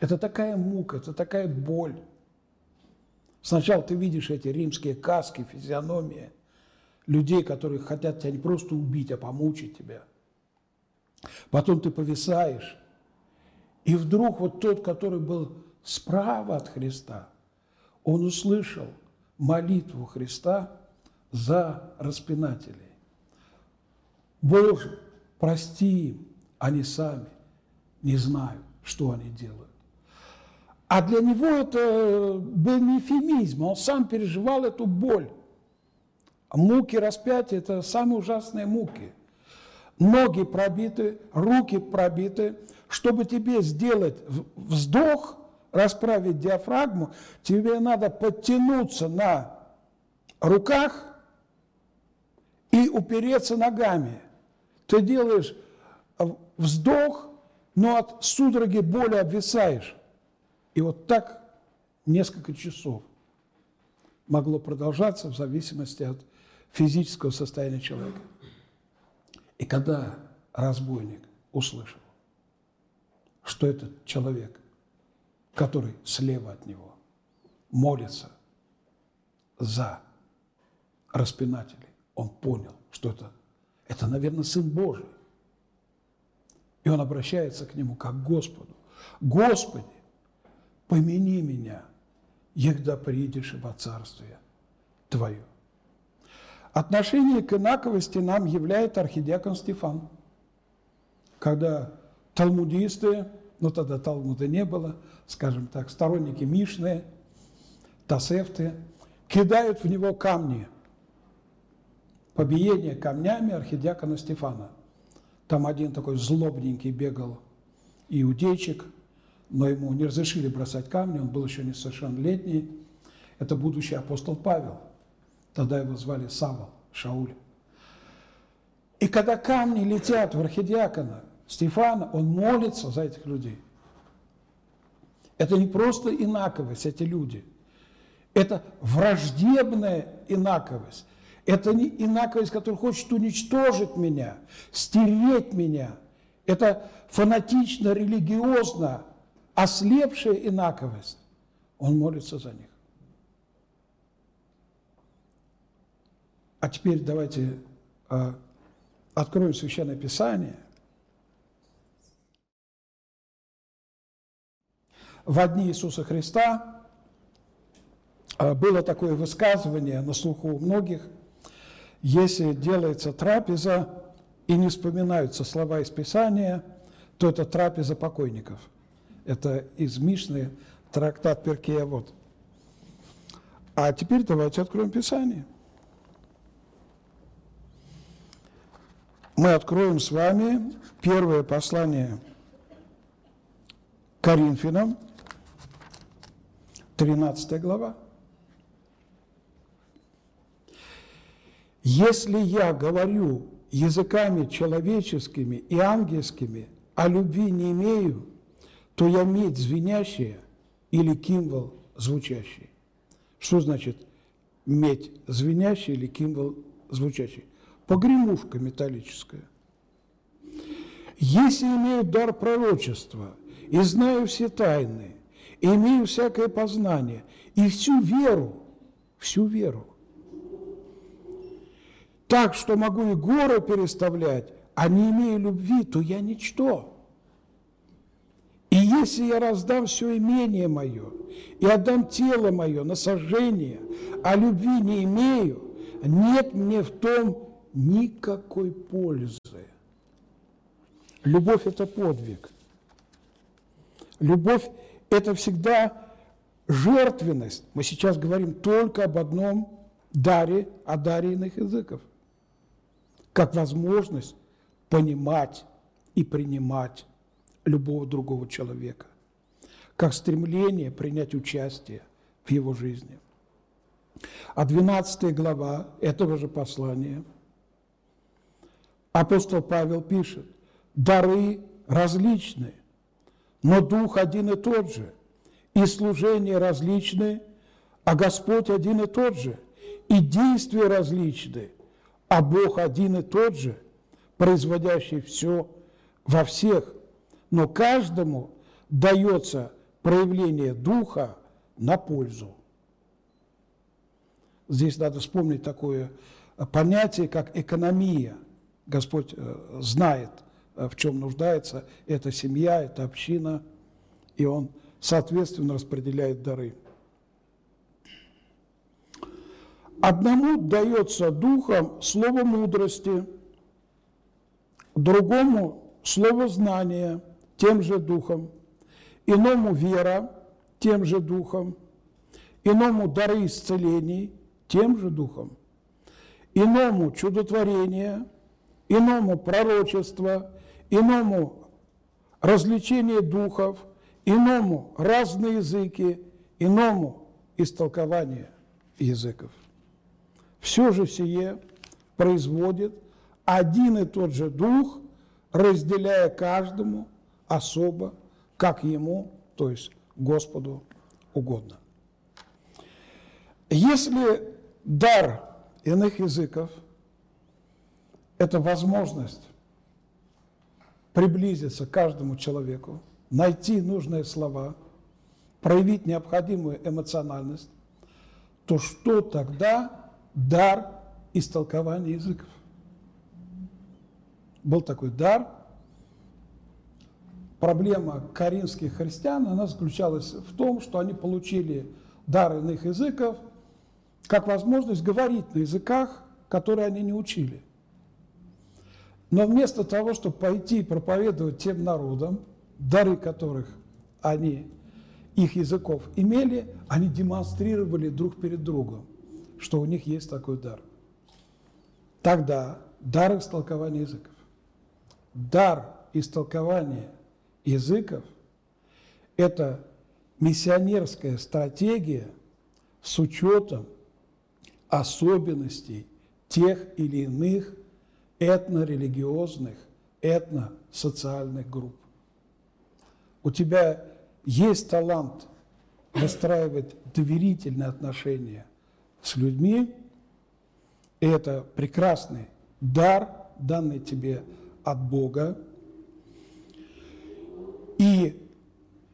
Это такая мука, это такая боль. Сначала ты видишь эти римские каски, физиономии людей, которые хотят тебя не просто убить, а помучить тебя. Потом ты повисаешь, и вдруг вот тот, который был справа от Христа, он услышал молитву Христа за распинателей. Боже, прости им, они сами не знают, что они делают. А для него это был не эфемизм, он сам переживал эту боль. Муки распятия – это самые ужасные муки. Ноги пробиты, руки пробиты. Чтобы тебе сделать вздох, расправить диафрагму, тебе надо подтянуться на руках и упереться ногами. Ты делаешь вздох, но от судороги боли обвисаешь. И вот так несколько часов могло продолжаться в зависимости от физического состояния человека. И когда разбойник услышал, что этот человек, который слева от него, молится за распинателей, он понял, что это, это, наверное, Сын Божий. И он обращается к нему как к Господу. Господи, помяни меня, егда приидешь во Царствие Твое. Отношение к инаковости нам являет архидиакон Стефан. Когда талмудисты, ну тогда Талмуда не было, скажем так, сторонники Мишны, Тасефты, кидают в него камни. Побиение камнями архидиакона Стефана. Там один такой злобненький бегал иудейчик, но ему не разрешили бросать камни, он был еще несовершеннолетний. Это будущий апостол Павел – Тогда его звали Савол, Шауль. И когда камни летят в архидиакона Стефана, он молится за этих людей. Это не просто инаковость, эти люди. Это враждебная инаковость. Это не инаковость, которая хочет уничтожить меня, стереть меня. Это фанатично, религиозно ослепшая инаковость. Он молится за них. А теперь давайте э, откроем Священное Писание. В дни Иисуса Христа э, было такое высказывание на слуху у многих, если делается трапеза и не вспоминаются слова из Писания, то это трапеза покойников. Это из Мишны, трактат Перкея вот. А теперь давайте откроем Писание. мы откроем с вами первое послание Коринфянам, 13 глава. Если я говорю языками человеческими и ангельскими, а любви не имею, то я медь звенящая или кимвол звучащий. Что значит медь звенящий или кимвол звучащий? погремушка металлическая. Если имею дар пророчества и знаю все тайны, и имею всякое познание, и всю веру, всю веру, так, что могу и горы переставлять, а не имею любви, то я ничто. Если я раздам все имение мое и отдам тело мое на сожжение, а любви не имею, нет мне в том никакой пользы. Любовь – это подвиг. Любовь – это всегда жертвенность. Мы сейчас говорим только об одном даре, о даре иных языков. Как возможность понимать и принимать любого другого человека. Как стремление принять участие в его жизни. А 12 глава этого же послания – Апостол Павел пишет, дары различны, но Дух один и тот же, и служения различны, а Господь один и тот же, и действия различны, а Бог один и тот же, производящий все во всех, но каждому дается проявление духа на пользу. Здесь надо вспомнить такое понятие, как экономия. Господь э, знает, э, в чем нуждается эта семья, эта община, и Он соответственно распределяет дары. Одному дается духом слово мудрости, другому слово знания тем же духом, иному вера тем же духом, иному дары исцелений тем же духом, иному чудотворение, иному пророчество, иному развлечение духов, иному разные языки, иному истолкование языков. Все же сие производит один и тот же дух, разделяя каждому особо, как ему, то есть Господу угодно. Если дар иных языков – это возможность приблизиться к каждому человеку, найти нужные слова, проявить необходимую эмоциональность, то что тогда дар истолкования языков. Был такой дар. Проблема коринфских христиан, она заключалась в том, что они получили дар иных языков как возможность говорить на языках, которые они не учили. Но вместо того, чтобы пойти и проповедовать тем народам, дары которых они, их языков имели, они демонстрировали друг перед другом что у них есть такой дар. Тогда дар истолкования языков. Дар истолкования языков – это миссионерская стратегия с учетом особенностей тех или иных этнорелигиозных, этносоциальных групп. У тебя есть талант выстраивать доверительные отношения с людьми. И это прекрасный дар, данный тебе от Бога. И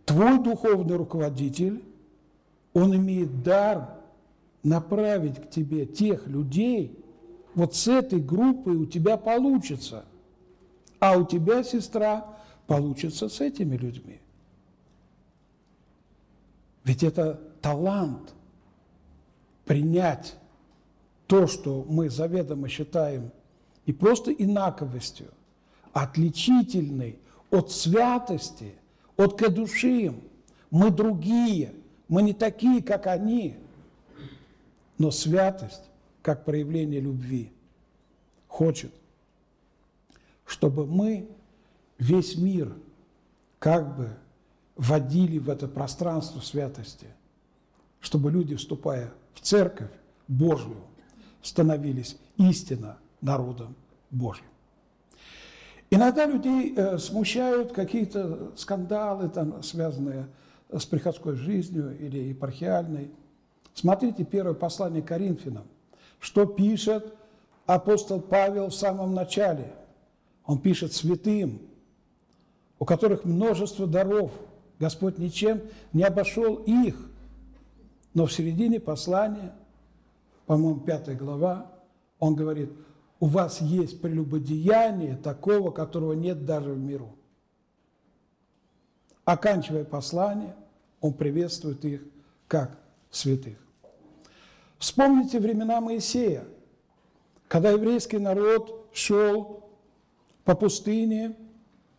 твой духовный руководитель, он имеет дар направить к тебе тех людей, вот с этой группой у тебя получится, а у тебя, сестра, получится с этими людьми. Ведь это талант – принять то, что мы заведомо считаем не просто инаковостью, а отличительной от святости, от кадушим. Мы другие, мы не такие, как они. Но святость, как проявление любви, хочет, чтобы мы весь мир как бы вводили в это пространство святости, чтобы люди, вступая в церковь Божию становились истинно народом Божьим. Иногда людей э, смущают какие-то скандалы, там, связанные с приходской жизнью или епархиальной. Смотрите первое послание Коринфянам, что пишет апостол Павел в самом начале. Он пишет святым, у которых множество даров. Господь ничем не обошел их. Но в середине послания, по-моему, пятая глава, он говорит, у вас есть прелюбодеяние такого, которого нет даже в миру. Оканчивая послание, он приветствует их как святых. Вспомните времена Моисея, когда еврейский народ шел по пустыне,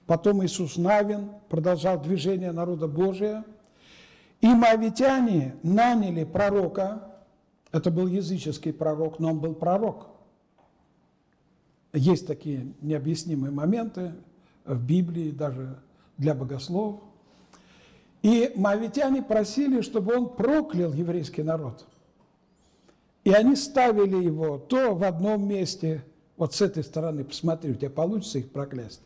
потом Иисус Навин продолжал движение народа Божия – и моавитяне наняли пророка, это был языческий пророк, но он был пророк. Есть такие необъяснимые моменты в Библии, даже для богословов. И моавитяне просили, чтобы он проклял еврейский народ. И они ставили его то в одном месте, вот с этой стороны, посмотри, у тебя получится их проклясть.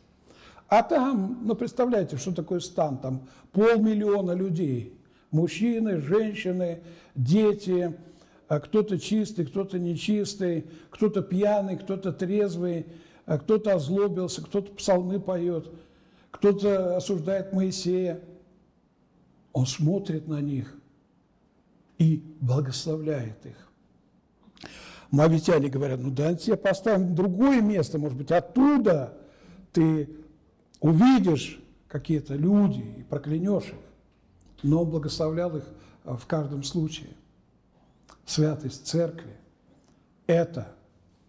А там, ну, представляете, что такое стан, там полмиллиона людей – Мужчины, женщины, дети, кто-то чистый, кто-то нечистый, кто-то пьяный, кто-то трезвый, а кто-то озлобился, кто-то псалмы поет, кто-то осуждает Моисея. Он смотрит на них и благословляет их. Мавитяне говорят, ну да, тебе поставим другое место, может быть, оттуда ты увидишь какие-то люди и проклянешь их. Но он благословлял их а, в каждом случае. Святость церкви – это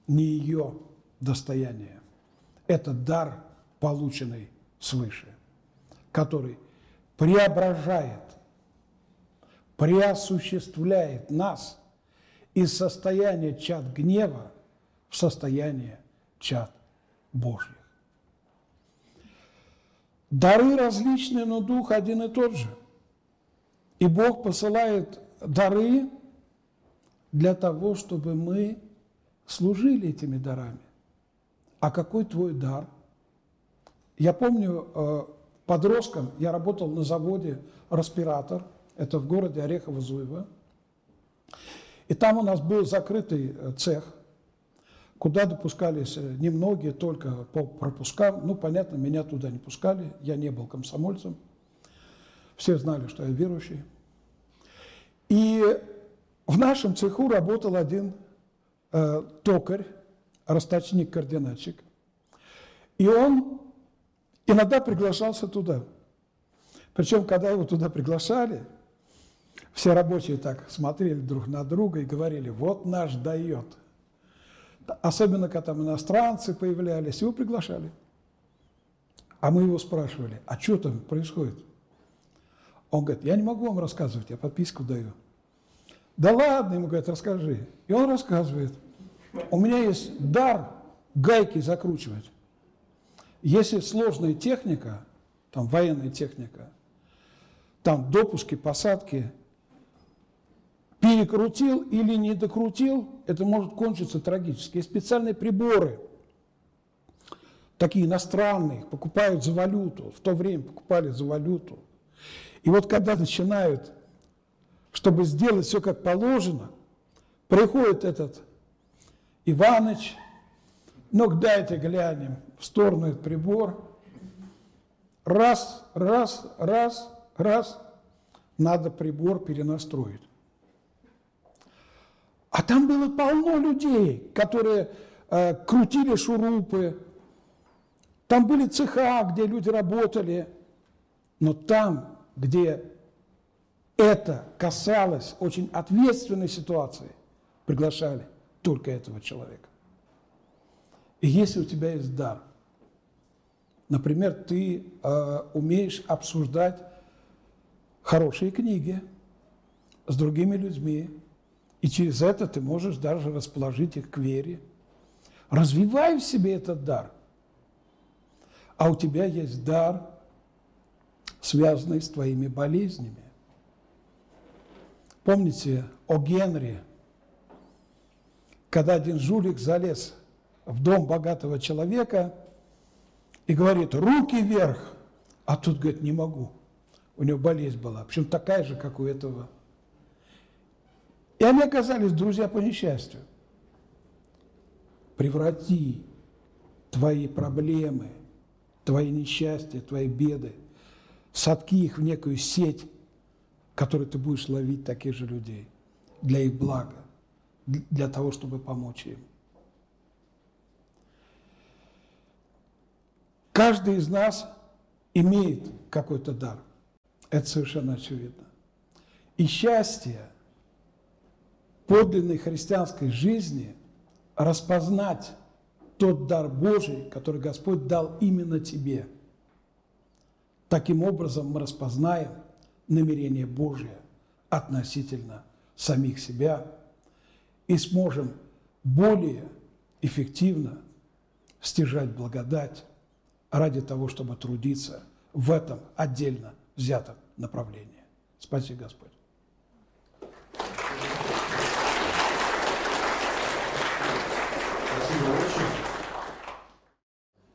не ее достояние. Это дар, полученный свыше, который преображает, преосуществляет нас из состояния чад гнева в состояние чад Божьих. Дары различные, но Дух один и тот же. И Бог посылает дары для того, чтобы мы служили этими дарами. А какой твой дар? Я помню, э, подростком я работал на заводе «Респиратор», это в городе Орехово-Зуево. И там у нас был закрытый э, цех, куда допускались э, немногие, только по пропускам. Ну, понятно, меня туда не пускали, я не был комсомольцем. Все знали, что я верующий. И в нашем цеху работал один э, токарь, расточник-координатчик. И он иногда приглашался туда. Причем, когда его туда приглашали, все рабочие так смотрели друг на друга и говорили, вот наш дает. Особенно, когда там иностранцы появлялись, его приглашали. А мы его спрашивали, а что там происходит? Он говорит, я не могу вам рассказывать, я подписку даю. Да ладно, ему говорят, расскажи. И он рассказывает. У меня есть дар гайки закручивать. Если сложная техника, там военная техника, там допуски, посадки, перекрутил или не докрутил, это может кончиться трагически. Есть специальные приборы, такие иностранные, покупают за валюту, в то время покупали за валюту. И вот когда начинают, чтобы сделать все как положено, приходит этот Иваныч, ну дайте глянем в сторону этот прибор, раз, раз, раз, раз, надо прибор перенастроить. А там было полно людей, которые э, крутили шурупы, там были цеха, где люди работали, но там, где это касалось очень ответственной ситуации, приглашали только этого человека. И если у тебя есть дар, например, ты э, умеешь обсуждать хорошие книги с другими людьми, и через это ты можешь даже расположить их к вере. Развивай в себе этот дар. А у тебя есть дар, связанный с твоими болезнями. Помните о Генри, когда один жулик залез в дом богатого человека и говорит, руки вверх, а тут, говорит, не могу. У него болезнь была, причем такая же, как у этого и они оказались друзья по несчастью. Преврати твои проблемы, твои несчастья, твои беды, сотки их в некую сеть, которой ты будешь ловить таких же людей для их блага, для того, чтобы помочь им. Каждый из нас имеет какой-то дар. Это совершенно очевидно. И счастье – подлинной христианской жизни распознать тот дар Божий, который Господь дал именно тебе. Таким образом мы распознаем намерение Божие относительно самих себя и сможем более эффективно стяжать благодать ради того, чтобы трудиться в этом отдельно взятом направлении. Спасибо, Господь.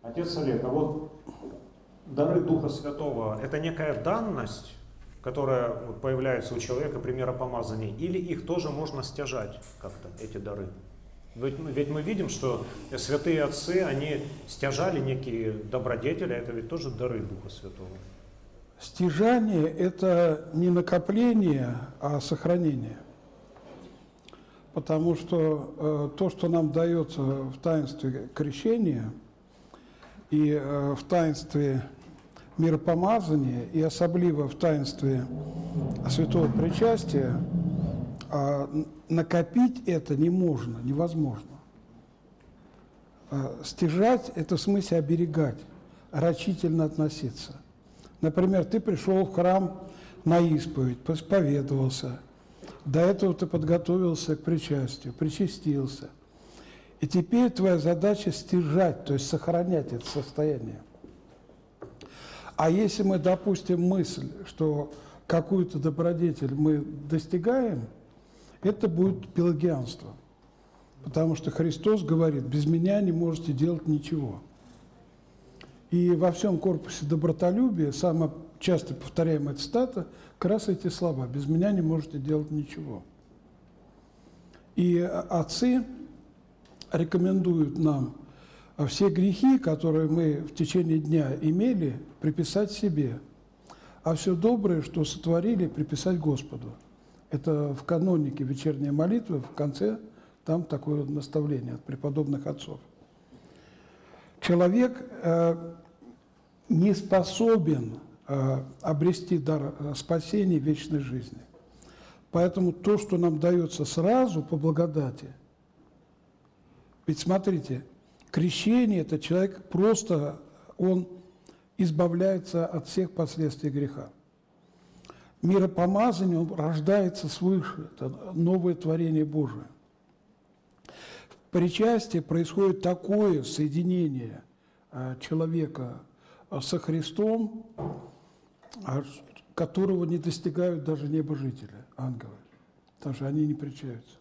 Отец Олег, а вот дары Духа Святого – это некая данность, которая появляется у человека при миропомазании, или их тоже можно стяжать как-то, эти дары? Ведь, ведь мы видим, что святые отцы, они стяжали некие добродетели, а это ведь тоже дары Духа Святого. Стяжание – это не накопление, а сохранение. Потому что э, то, что нам дается в таинстве крещения и э, в таинстве миропомазания, и особливо в таинстве святого причастия, э, накопить это не можно, невозможно. Э, стяжать – это в смысле оберегать, рачительно относиться. Например, ты пришел в храм на исповедь, посповедовался, до этого ты подготовился к причастию, причастился. И теперь твоя задача стяжать, то есть сохранять это состояние. А если мы допустим мысль, что какую-то добродетель мы достигаем, это будет пелагианство. Потому что Христос говорит, без меня не можете делать ничего. И во всем корпусе добротолюбия самая часто повторяемая цитата как раз эти слова «без меня не можете делать ничего». И отцы рекомендуют нам все грехи, которые мы в течение дня имели, приписать себе, а все доброе, что сотворили, приписать Господу. Это в канонике вечерней молитвы в конце там такое наставление от преподобных отцов. Человек э, не способен э, обрести дар э, спасения вечной жизни. Поэтому то, что нам дается сразу по благодати, ведь смотрите, крещение – это человек просто, он избавляется от всех последствий греха. Миропомазание, он рождается свыше, это новое творение Божие – причастии происходит такое соединение а, человека а, со Христом, а, которого не достигают даже небожители, ангелы, потому что они не причаются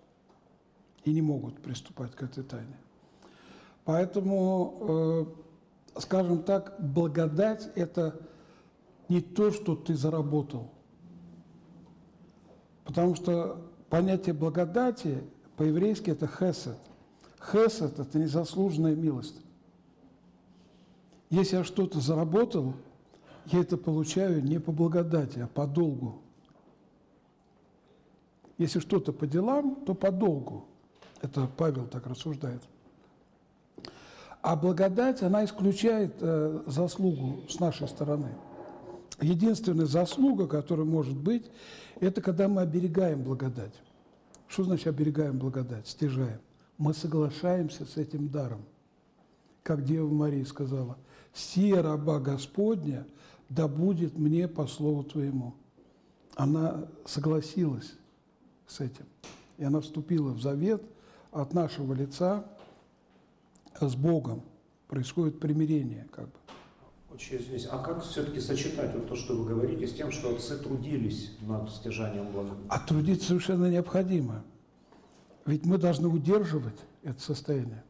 и не могут приступать к этой тайне. Поэтому, э, скажем так, благодать – это не то, что ты заработал. Потому что понятие благодати по-еврейски – это хесед. Хесед – это незаслуженная милость. Если я что-то заработал, я это получаю не по благодати, а по долгу. Если что-то по делам, то по долгу. Это Павел так рассуждает. А благодать, она исключает э, заслугу с нашей стороны. Единственная заслуга, которая может быть, это когда мы оберегаем благодать. Что значит оберегаем благодать? Стяжаем мы соглашаемся с этим даром. Как Дева Мария сказала, «Сия раба Господня, да будет мне по слову Твоему». Она согласилась с этим. И она вступила в завет от нашего лица с Богом. Происходит примирение как бы. Очень извините, а как все-таки сочетать вот то, что вы говорите, с тем, что отцы трудились над стяжанием блага? А трудиться совершенно необходимо. Ведь мы должны удерживать это состояние.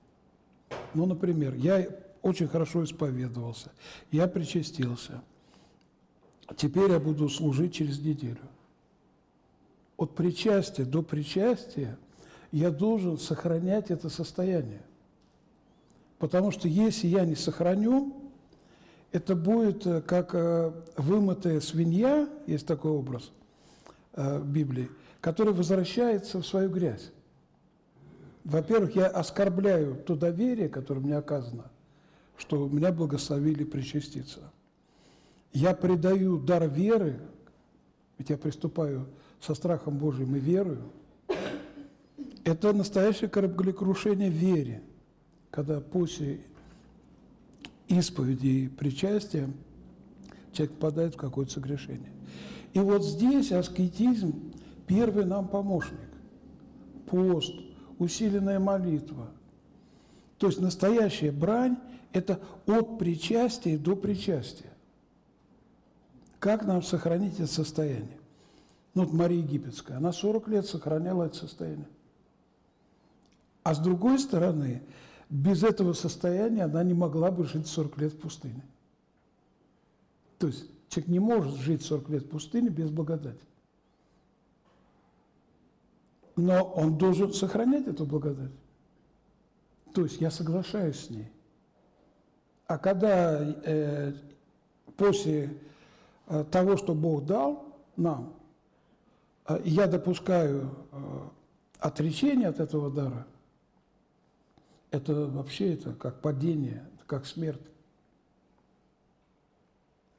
Ну, например, я очень хорошо исповедовался, я причастился. Теперь я буду служить через неделю. От причастия до причастия я должен сохранять это состояние. Потому что если я не сохраню, это будет э, как э, вымытая свинья, есть такой образ э, в Библии, который возвращается в свою грязь. Во-первых, я оскорбляю то доверие, которое мне оказано, что меня благословили причаститься. Я предаю дар веры, ведь я приступаю со страхом Божьим и верою. Это настоящее кораблекрушение вере, когда после исповеди и причастия человек попадает в какое-то согрешение. И вот здесь аскетизм – первый нам помощник. Пост – усиленная молитва. То есть настоящая брань – это от причастия до причастия. Как нам сохранить это состояние? Ну, вот Мария Египетская, она 40 лет сохраняла это состояние. А с другой стороны, без этого состояния она не могла бы жить 40 лет в пустыне. То есть человек не может жить 40 лет в пустыне без благодати но он должен сохранять эту благодать. То есть я соглашаюсь с ней. А когда э, после э, того, что Бог дал нам, э, я допускаю отречение от этого дара, это вообще это как падение, как смерть.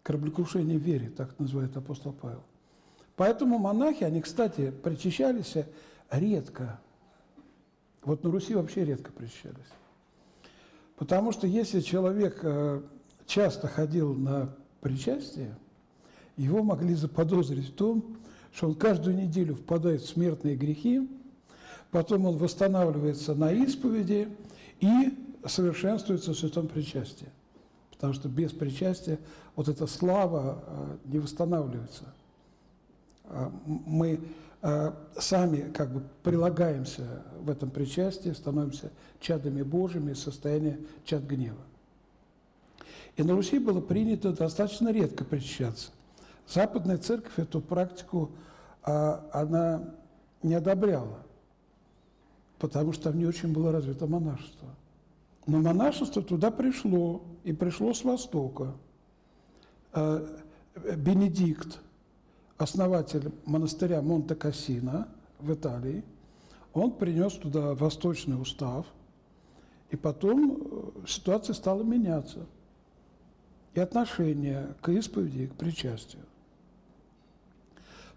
Кораблекрушение в вере, так называет апостол Павел. Поэтому монахи, они, кстати, причащались редко. Вот на Руси вообще редко причащались. Потому что если человек э, часто ходил на причастие, его могли заподозрить в том, что он каждую неделю впадает в смертные грехи, потом он восстанавливается на исповеди и совершенствуется в святом причастии. Потому что без причастия вот эта слава э, не восстанавливается. А мы э, сами как бы прилагаемся в этом причастии, становимся чадами Божьими из состояния чад гнева. И на Руси было принято достаточно редко причащаться. Западная церковь эту практику а, она не одобряла потому что там не очень было развито монашество. Но монашество туда пришло, и пришло с Востока. Э, Бенедикт, основатель монастыря Монте-Кассино в Италии, он принес туда восточный устав, и потом э, ситуация стала меняться. И отношение к исповеди, к причастию.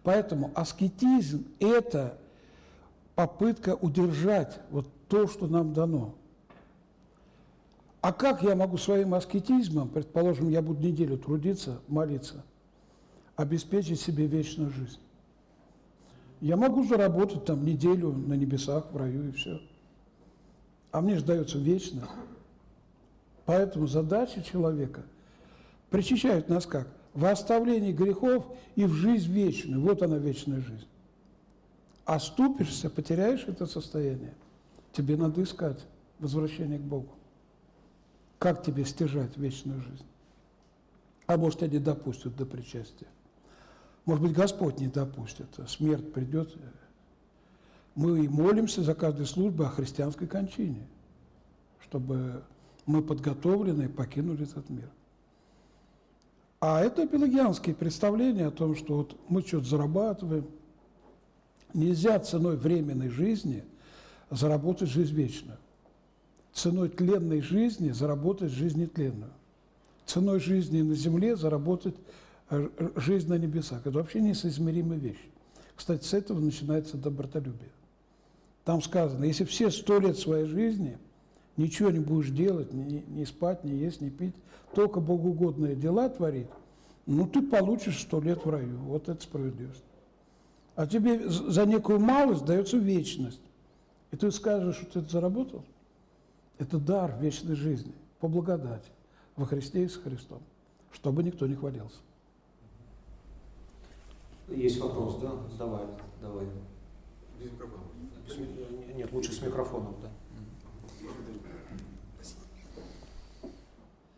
Поэтому аскетизм – это попытка удержать вот то, что нам дано. А как я могу своим аскетизмом, предположим, я буду неделю трудиться, молиться, обеспечить себе вечную жизнь? Я могу заработать там неделю на небесах, в раю и все. А мне же дается вечность. Поэтому задача человека причащают нас как? В оставлении грехов и в жизнь вечную. Вот она вечная жизнь. Оступишься, потеряешь это состояние, тебе надо искать возвращение к Богу. Как тебе стяжать вечную жизнь? А может, тебя не допустят до причастия. Может быть, Господь не допустит, а смерть придет. Мы и молимся за каждой службы о христианской кончине, чтобы мы подготовленные покинули этот мир. А это пелагианские представления о том, что вот мы что-то зарабатываем – Нельзя ценой временной жизни заработать жизнь вечную. Ценой тленной жизни заработать жизнь нетленную. Ценой жизни на земле заработать э, жизнь на небесах. Это вообще несоизмеримая вещь. Кстати, с этого начинается добротолюбие. Там сказано, если все сто лет своей жизни ничего не будешь делать, не, не спать, не есть, не пить, только богоугодные дела творить, ну ты получишь сто лет в раю. Вот это справедливость. А тебе за некую малость дается вечность. И ты скажешь, что ты это заработал? Это дар вечной жизни, по благодати, во Христе и с Христом, чтобы никто не хвалился. Есть вопрос, да? Давай, давай. Без микрофона. Нет, лучше с микрофоном, да.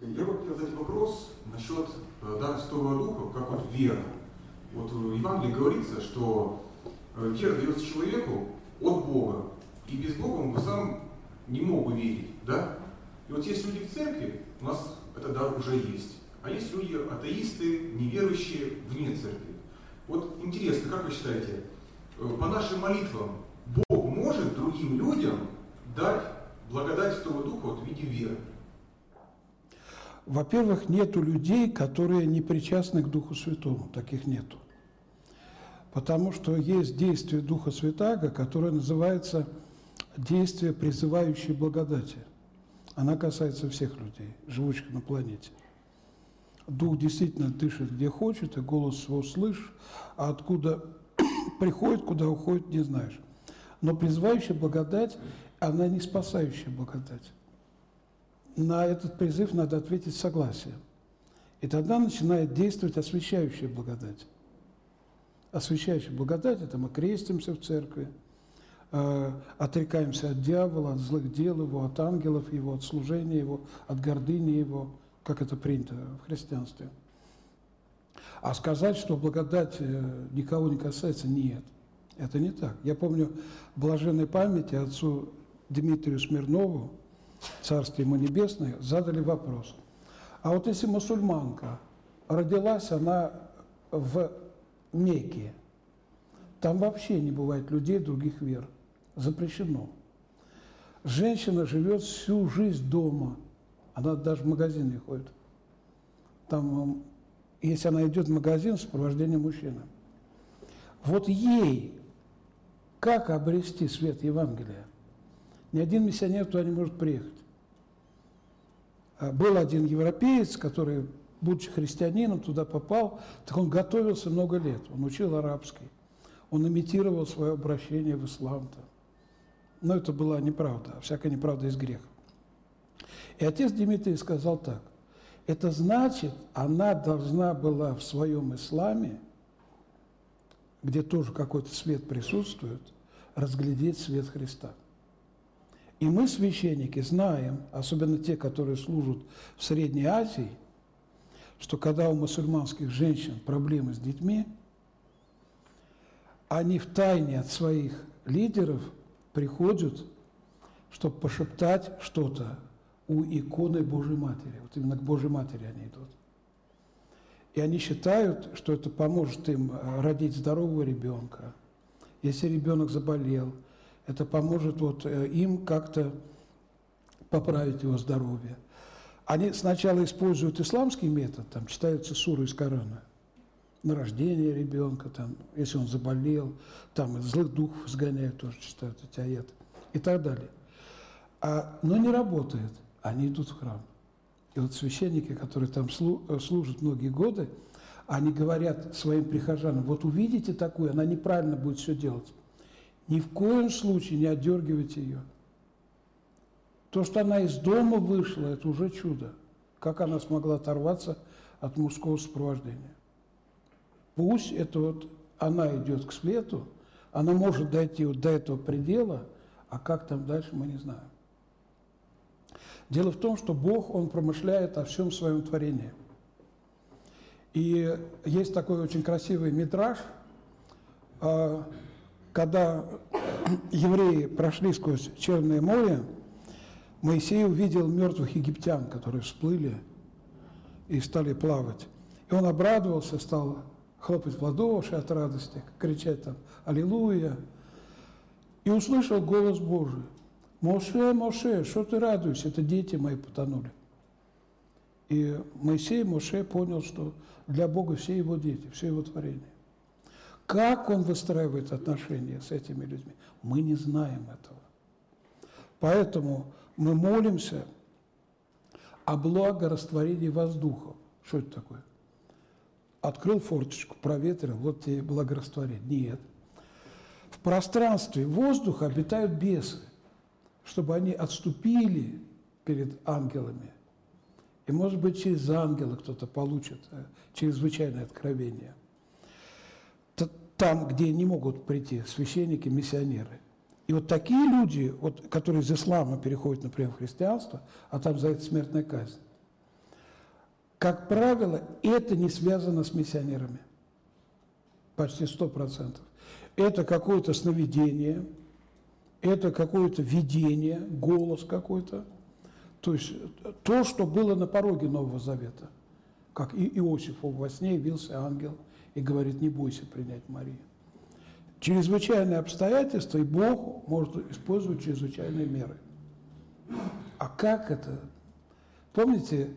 Я бы хотел задать вопрос насчет э, дара Святого Духа, как вот вера. Вот в Евангелии говорится, что э, вера дается человеку от Бога, и без Бога он бы сам не мог бы верить, да? И вот есть люди в церкви, у нас это дар уже есть. А есть люди, атеисты, неверующие вне церкви. Вот интересно, как вы считаете, э, по нашим молитвам Бог может другим людям дать благодать Святого Духа вот в виде веры? Во-первых, нету людей, которые не причастны к Духу Святому. Таких нету. Потому что есть действие Духа Святаго, которое называется действие, призывающее благодати. Она касается всех людей, живущих на планете. Дух действительно дышит где хочет, и голос его слышишь, а откуда приходит, куда уходит, не знаешь. Но призывающая благодать, она не спасающая благодать. На этот призыв надо ответить согласием. И тогда начинает действовать освящающая благодать освящающей благодать, это мы крестимся в церкви, э, отрекаемся от дьявола, от злых дел его, от ангелов его, от служения его, от гордыни его, как это принято в христианстве. А сказать, что благодать э, никого не касается, нет. Это не так. Я помню блаженной памяти отцу Дмитрию Смирнову, Царствие ему небесное, задали вопрос. А вот если мусульманка родилась, она в Мекке, там вообще не бывает людей других вер. Запрещено. Женщина живет всю жизнь дома. Она даже в магазин не ходит. Там, если она идет в магазин, сопровождение мужчины. Вот ей как обрести свет Евангелия? Ни один миссионер туда не может приехать. А был один европеец, который, будучи христианином, туда попал, так он готовился много лет, он учил арабский, он имитировал свое обращение в ислам-то. Но это была неправда, всякая неправда из греха. И отец Дмитрий сказал так, это значит, она должна была в своем исламе, где тоже какой-то свет присутствует, разглядеть свет Христа. И мы, священники, знаем, особенно те, которые служат в Средней Азии, что когда у мусульманских женщин проблемы с детьми, они в тайне от своих лидеров приходят, чтобы пошептать что-то у иконы Божьей Матери. Вот именно к Божьей Матери они идут. И они считают, что это поможет им э, родить здорового ребенка. Если ребенок заболел – это поможет вот э, им как-то поправить его здоровье. Они сначала используют исламский метод, там читаются суры из Корана, на рождение ребенка, там, если он заболел, там злых духов сгоняют, тоже читают эти аяты и так далее. А, но не работает, они идут в храм. И вот священники, которые там э, служат многие годы, они говорят своим прихожанам, вот увидите такую, она неправильно будет все делать. Ни в коем случае не отдергивайте ее. То, что она из дома вышла, это уже чудо. Как она смогла оторваться от мужского сопровождения. Пусть это вот она идет к свету, она может дойти вот до этого предела, а как там дальше, мы не знаем. Дело в том, что Бог, Он промышляет о всем своем творении. И есть такой очень красивый мидраж, а, когда евреи прошли сквозь Черное море, Моисей увидел мертвых египтян, которые всплыли и стали плавать. И он обрадовался, стал хлопать в ладоши от радости, кричать там «Аллилуйя!» И услышал голос Божий. «Моше, Моше, что ты радуешься? Это дети мои потонули». И Моисей, Моше понял, что для Бога все его дети, все его творение. Как он выстраивает отношения с этими людьми, мы не знаем этого. Поэтому мы молимся о благорастворении воздуха. Что это такое? Открыл форточку, проветрил, вот тебе благорастворение. Нет. В пространстве воздуха обитают бесы, чтобы они отступили перед ангелами. И, может быть, через ангела кто-то получит э, чрезвычайное откровение – там, где не могут прийти священники, миссионеры. И вот такие люди, вот, которые из ислама переходят, например, в христианство, а там за это смертная казнь, как правило, это не связано с миссионерами. Почти сто процентов. Это какое-то сновидение, это какое-то видение, голос какой-то. То есть то, что было на пороге Нового Завета. Как и Иосифу во сне явился ангел – и говорит, не бойся принять Марию. Чрезвычайные обстоятельства, и Бог может использовать чрезвычайные меры. А как это? Помните,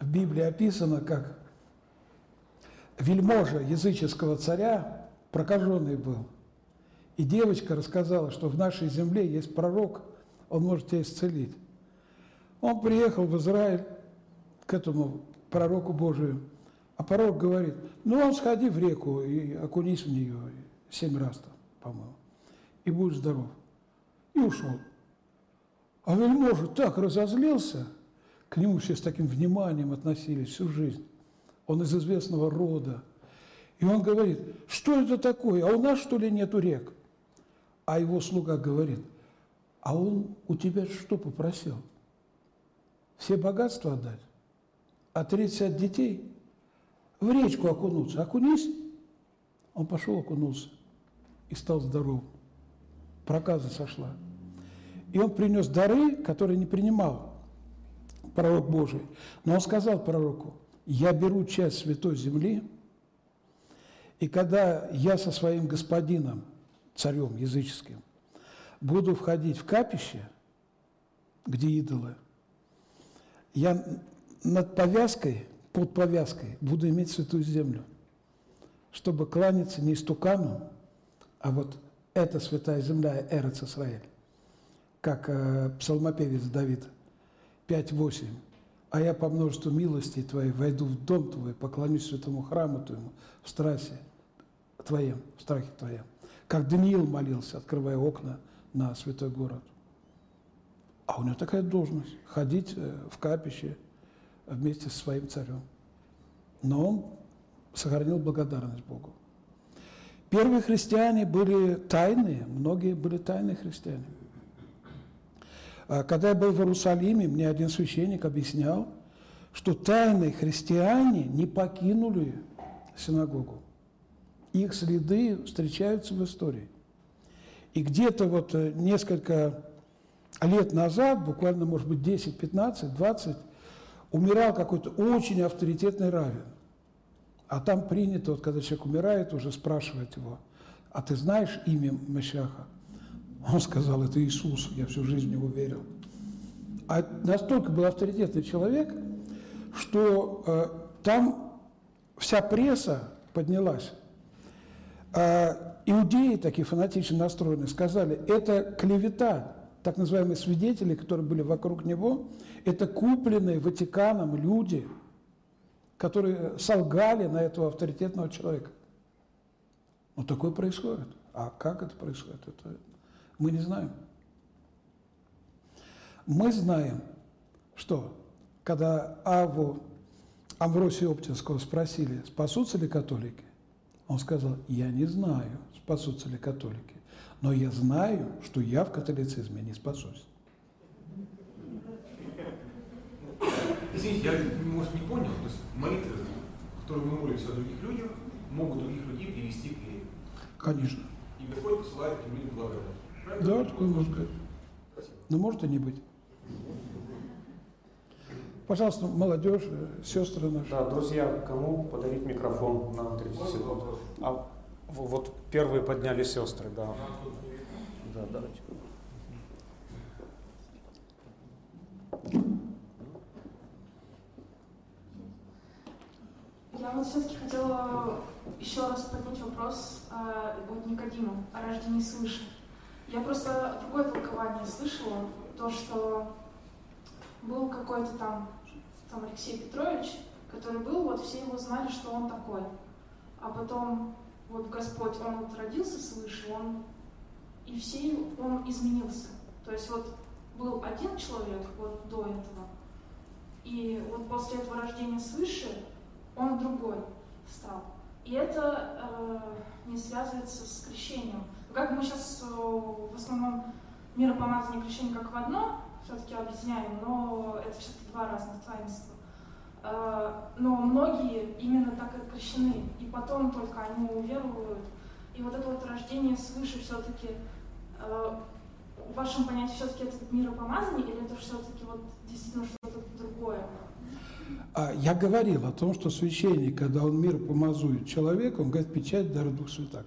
в Библии описано, как вельможа языческого царя прокаженный был. И девочка рассказала, что в нашей земле есть пророк, он может тебя исцелить. Он приехал в Израиль к этому пророку Божию а пророк говорит, ну, он сходи в реку и окунись в нее семь раз там, по-моему, и будешь здоров. И ушел. А вельможа так разозлился, к нему все с таким вниманием относились всю жизнь. Он из известного рода. И он говорит, что это такое? А у нас, что ли, нету рек? А его слуга говорит, а он у тебя что попросил? Все богатства отдать? А 30 детей? в речку окунуться. Окунись. Он пошел, окунулся и стал здоров. Проказа сошла. И он принес дары, которые не принимал пророк Божий. Но он сказал пророку, я беру часть святой земли И когда я со своим господином, царем языческим, буду входить в капище, где идолы, я над повязкой, под повязкой буду иметь святую землю, чтобы кланяться не истукану, а вот эта святая земля, Эрец Исраэль, как э, псалмопевец Давид 5.8. «А я по множеству милостей Твоей войду в дом Твой, поклонюсь святому храму Твоему в страсе Твоем, в страхе Твоем». Как Даниил молился, открывая окна на святой город. А у него такая должность – ходить э, в капище вместе со своим царем. Но он сохранил благодарность Богу. Первые христиане были тайные, многие были тайные христиане. А когда я был в Иерусалиме, мне один священник объяснял, что тайные христиане не покинули синагогу. Их следы встречаются в истории. И где-то вот э, несколько лет назад, буквально, может быть, 10, 15, 20, умирал какой-то очень авторитетный равен. А там принято, вот когда человек умирает, уже спрашивать его, а ты знаешь имя Машаха? Он сказал, это Иисус, я всю жизнь в него верил. А настолько был авторитетный человек, что э, там вся пресса поднялась. А иудеи, такие фанатично настроенные, сказали, это клевета, так называемые свидетели, которые были вокруг него, это купленные Ватиканом люди – которые солгали на этого авторитетного человека. Вот такое происходит. А как это происходит, это мы не знаем. Мы знаем, что когда Аву Амвросия Оптинского спросили, спасутся ли католики, он сказал, я не знаю, спасутся ли католики, но я знаю, что я в католицизме не спасусь. Извините, я, может, не понял, то есть молитвы, которые мы молимся о других людях, могут других людей привести к вере. Конечно. И Господь посылает этим людям благодать. Правильно? Да, такое может быть. Спасибо. Но может и не быть. Пожалуйста, молодежь, сестры наши. Да, друзья, кому подарить микрофон на 30 секунд? А вот первые подняли сестры, да. Да, давайте. Я вот все-таки хотела еще раз поднять вопрос э, от Никодима о рождении свыше. Я просто другое толкование слышала, то, что был какой-то там, там Алексей Петрович, который был, вот все его знали, что он такой. А потом вот Господь, он вот родился свыше, он и все, он изменился. То есть вот был один человек вот до этого, и вот после этого рождения свыше он другой стал. И это э, не связывается с крещением. Как мы сейчас э, в основном миропомазание и крещение как в одно все-таки объединяем, но это все-таки два разных таинства. Э, но многие именно так и крещены, и потом только они уверуют. И вот это вот рождение свыше все-таки э, в вашем понятии все-таки это миропомазание или это все-таки вот действительно что-то другое? А я говорил о том, что священник, когда он мир помазует человеку, он говорит, печать дара Дух Святаго.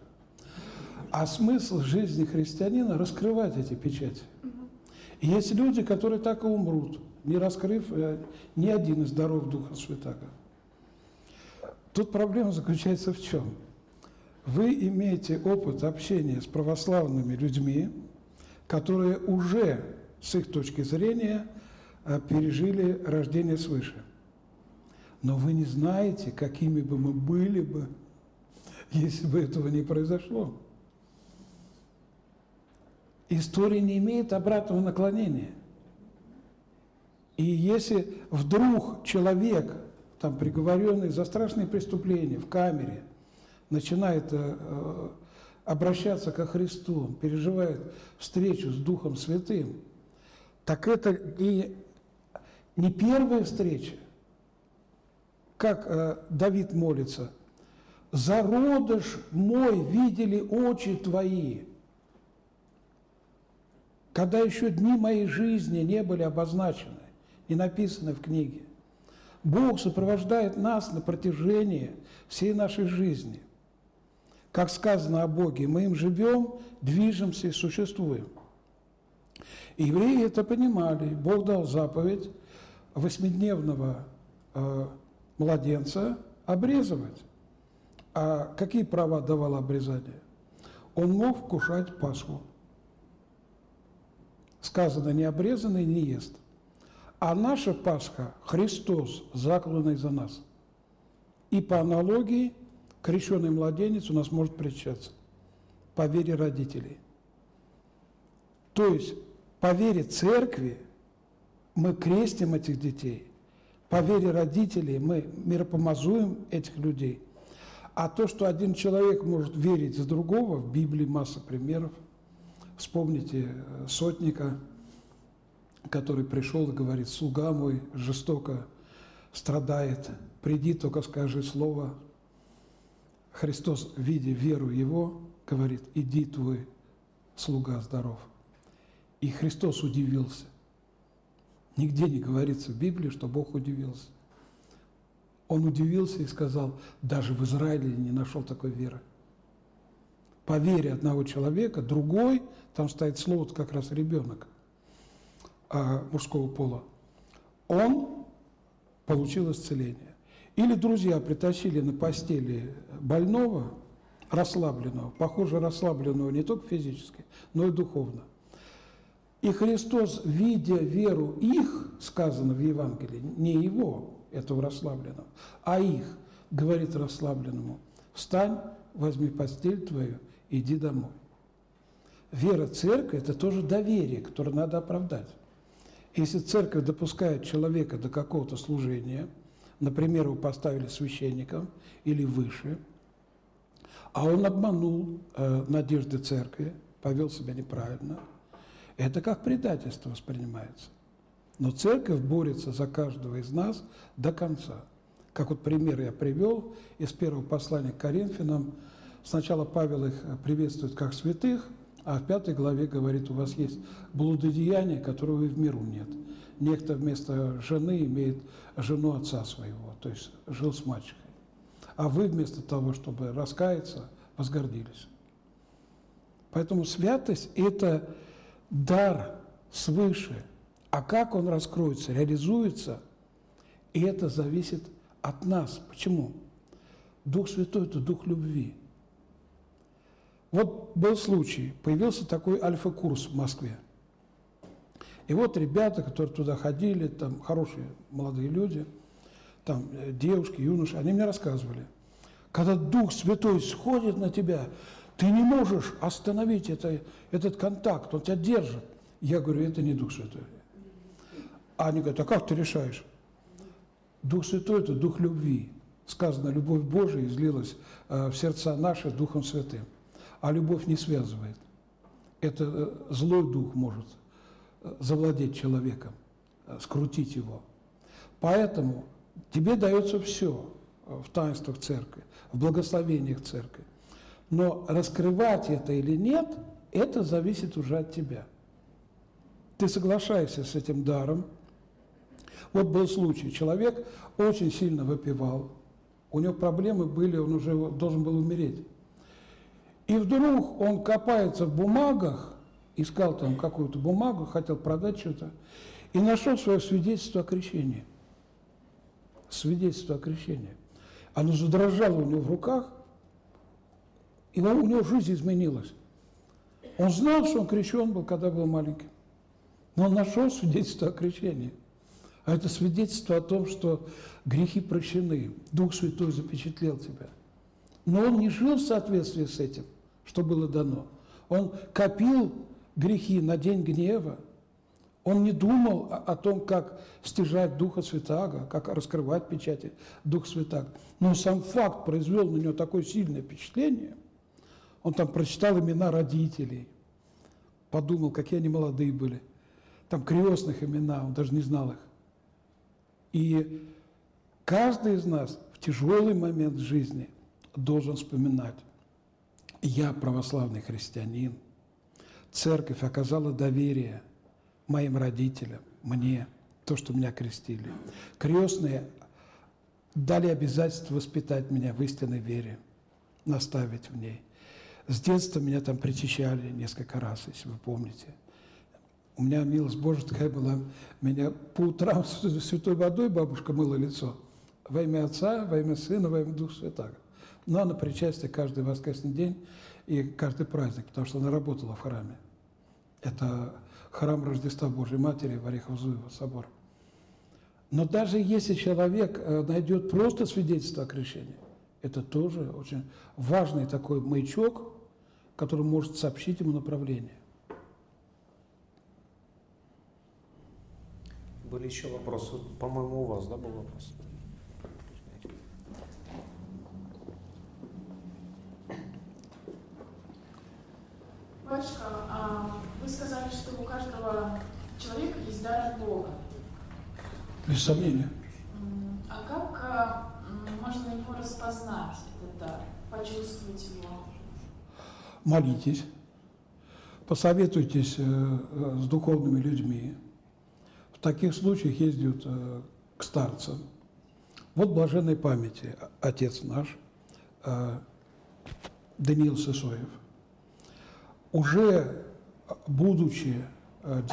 А смысл жизни христианина – раскрывать эти печати. И есть люди, которые так и умрут, не раскрыв э, ни один из даров Духа Святаго. Тут проблема заключается в чем? Вы имеете опыт общения с православными людьми, которые уже, с их точки зрения, э, пережили рождение свыше – но вы не знаете, какими бы мы были бы, если бы этого не произошло. История не имеет обратного наклонения. И если вдруг человек, там, приговоренный за страшные преступления в камере, начинает э, обращаться ко Христу, переживает встречу с Духом Святым, так это не, не первая встреча, как э, Давид молится, «Зародыш мой видели очи твои». Когда еще дни моей жизни не были обозначены, не написаны в книге. Бог сопровождает нас на протяжении всей нашей жизни. как сказано о Боге, мы им живем, движемся и существуем. И евреи это понимали. Бог дал заповедь восьмидневного э, младенца обрезывать. А какие права давало обрезание? Он мог вкушать Пасху. Сказано, не обрезанный не ест. А наша Пасха – Христос, закланный за нас. И по аналогии крещенный младенец у нас может причаться по вере родителей. То есть по вере церкви мы крестим этих детей, по вере родителей мы миропомазуем этих людей. А то, что один человек может верить за другого, в Библии масса примеров. Вспомните э, сотника, который пришел и говорит, слуга мой жестоко страдает, приди, только скажи слово. Христос, видя веру его, говорит, иди твой слуга здоров. И Христос удивился. Нигде не говорится в Библии, что Бог удивился. Он удивился и сказал, даже в Израиле не нашел такой веры. По вере одного человека, другой, там стоит слово как раз ребенок а, мужского пола, он получил исцеление. Или друзья притащили на постели больного, расслабленного, похоже, расслабленного не только физически, но и духовно – и Христос, видя веру их, сказано в Евангелии, не его, этого расслабленного, а их, говорит расслабленному, встань, возьми постель твою, иди домой. Вера церкви – это тоже доверие, которое надо оправдать. Если церковь допускает человека до какого-то служения, например, его поставили священником или выше, а он обманул э, надежды церкви, повел себя неправильно – это как предательство воспринимается. Но церковь борется за каждого из нас до конца. Как вот пример я привел из первого послания к Коринфянам. Сначала Павел их приветствует как святых, а в пятой главе говорит, у вас есть блудодеяние, которого и в миру нет. Некто вместо жены имеет жену отца своего, то есть жил с мачехой. А вы вместо того, чтобы раскаяться, возгордились. Поэтому святость – это дар свыше, а как он раскроется, реализуется, и это зависит от нас. Почему? Дух Святой – это дух любви. Вот был случай, появился такой альфа-курс в Москве. И вот ребята, которые туда ходили, там хорошие молодые люди, там э, девушки, юноши, они мне рассказывали, когда Дух Святой сходит на тебя, ты не можешь остановить это, этот контакт, он тебя держит. Я говорю, это не Дух Святой. А они говорят, а как ты решаешь? Дух Святой – это Дух любви. Сказано, любовь Божия излилась э, в сердца наши Духом Святым. А любовь не связывает. Это э, злой дух может э, завладеть человеком, скрутить его. Поэтому тебе дается все в таинствах церкви, в благословениях церкви. Но раскрывать это или нет, это зависит уже от тебя. Ты соглашаешься с этим даром. Вот был случай, человек очень сильно выпивал, у него проблемы были, он уже должен был умереть. И вдруг он копается в бумагах, искал там какую-то бумагу, хотел продать что-то, и нашел свое свидетельство о крещении. Свидетельство о крещении. Оно задрожало у него в руках, и у него жизнь изменилась. Он знал, что он крещен был, когда был маленьким. Но он нашел свидетельство о крещении. А это свидетельство о том, что грехи прощены, Дух Святой запечатлел тебя. Но он не жил в соответствии с этим, что было дано. Он копил грехи на день гнева. Он не думал о, о том, как стяжать Духа Святаго, как раскрывать печати Духа Святаго. Но сам факт произвел на него такое сильное впечатление – он там прочитал имена родителей, подумал, какие они молодые были. Там крестных имена, он даже не знал их. И каждый из нас в тяжелый момент жизни должен вспоминать, я православный христианин, церковь оказала доверие моим родителям, мне, то, что меня крестили. Крестные дали обязательство воспитать меня в истинной вере. наставить в ней. С детства меня там причащали несколько раз, если вы помните. У меня милость Божия такая была, меня по утрам святой водой бабушка мыла лицо. Во имя Отца, во имя Сына, во имя Духа Святаго. Но на причастие каждый воскресный день и каждый праздник, потому что она работала в храме. Это храм Рождества Божьей Матери в Орехово-Зуево собор. Но даже если человек э, найдет просто свидетельство о крещении, это тоже очень важный такой маячок, который может сообщить ему направление. Были еще вопросы? По-моему, у вас, да, был вопрос? Батюшка, а вы сказали, что у каждого человека есть дар от Бога. Без сомнения. А как а, можно его распознать, этот дар, почувствовать его? Молитесь, посоветуйтесь э, э, с духовными людьми. В таких случаях ездят э, к старцам. Вот блаженной памяти отец наш, Даниил Сысоев. Уже будучи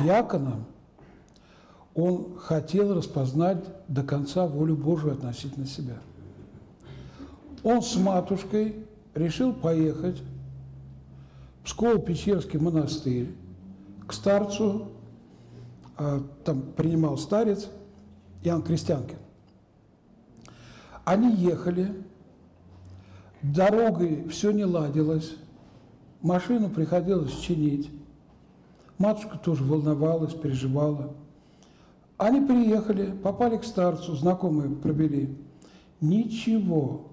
диаконом, он хотел распознать до конца волю Божию относительно себя. Он с матушкой решил поехать Псково-Печерский монастырь к старцу, а, там принимал старец Иоанн Крестьянкин. Они ехали, дорогой все не ладилось, машину приходилось чинить. Матушка тоже волновалась, переживала – они приехали, попали к старцу, знакомые провели. Ничего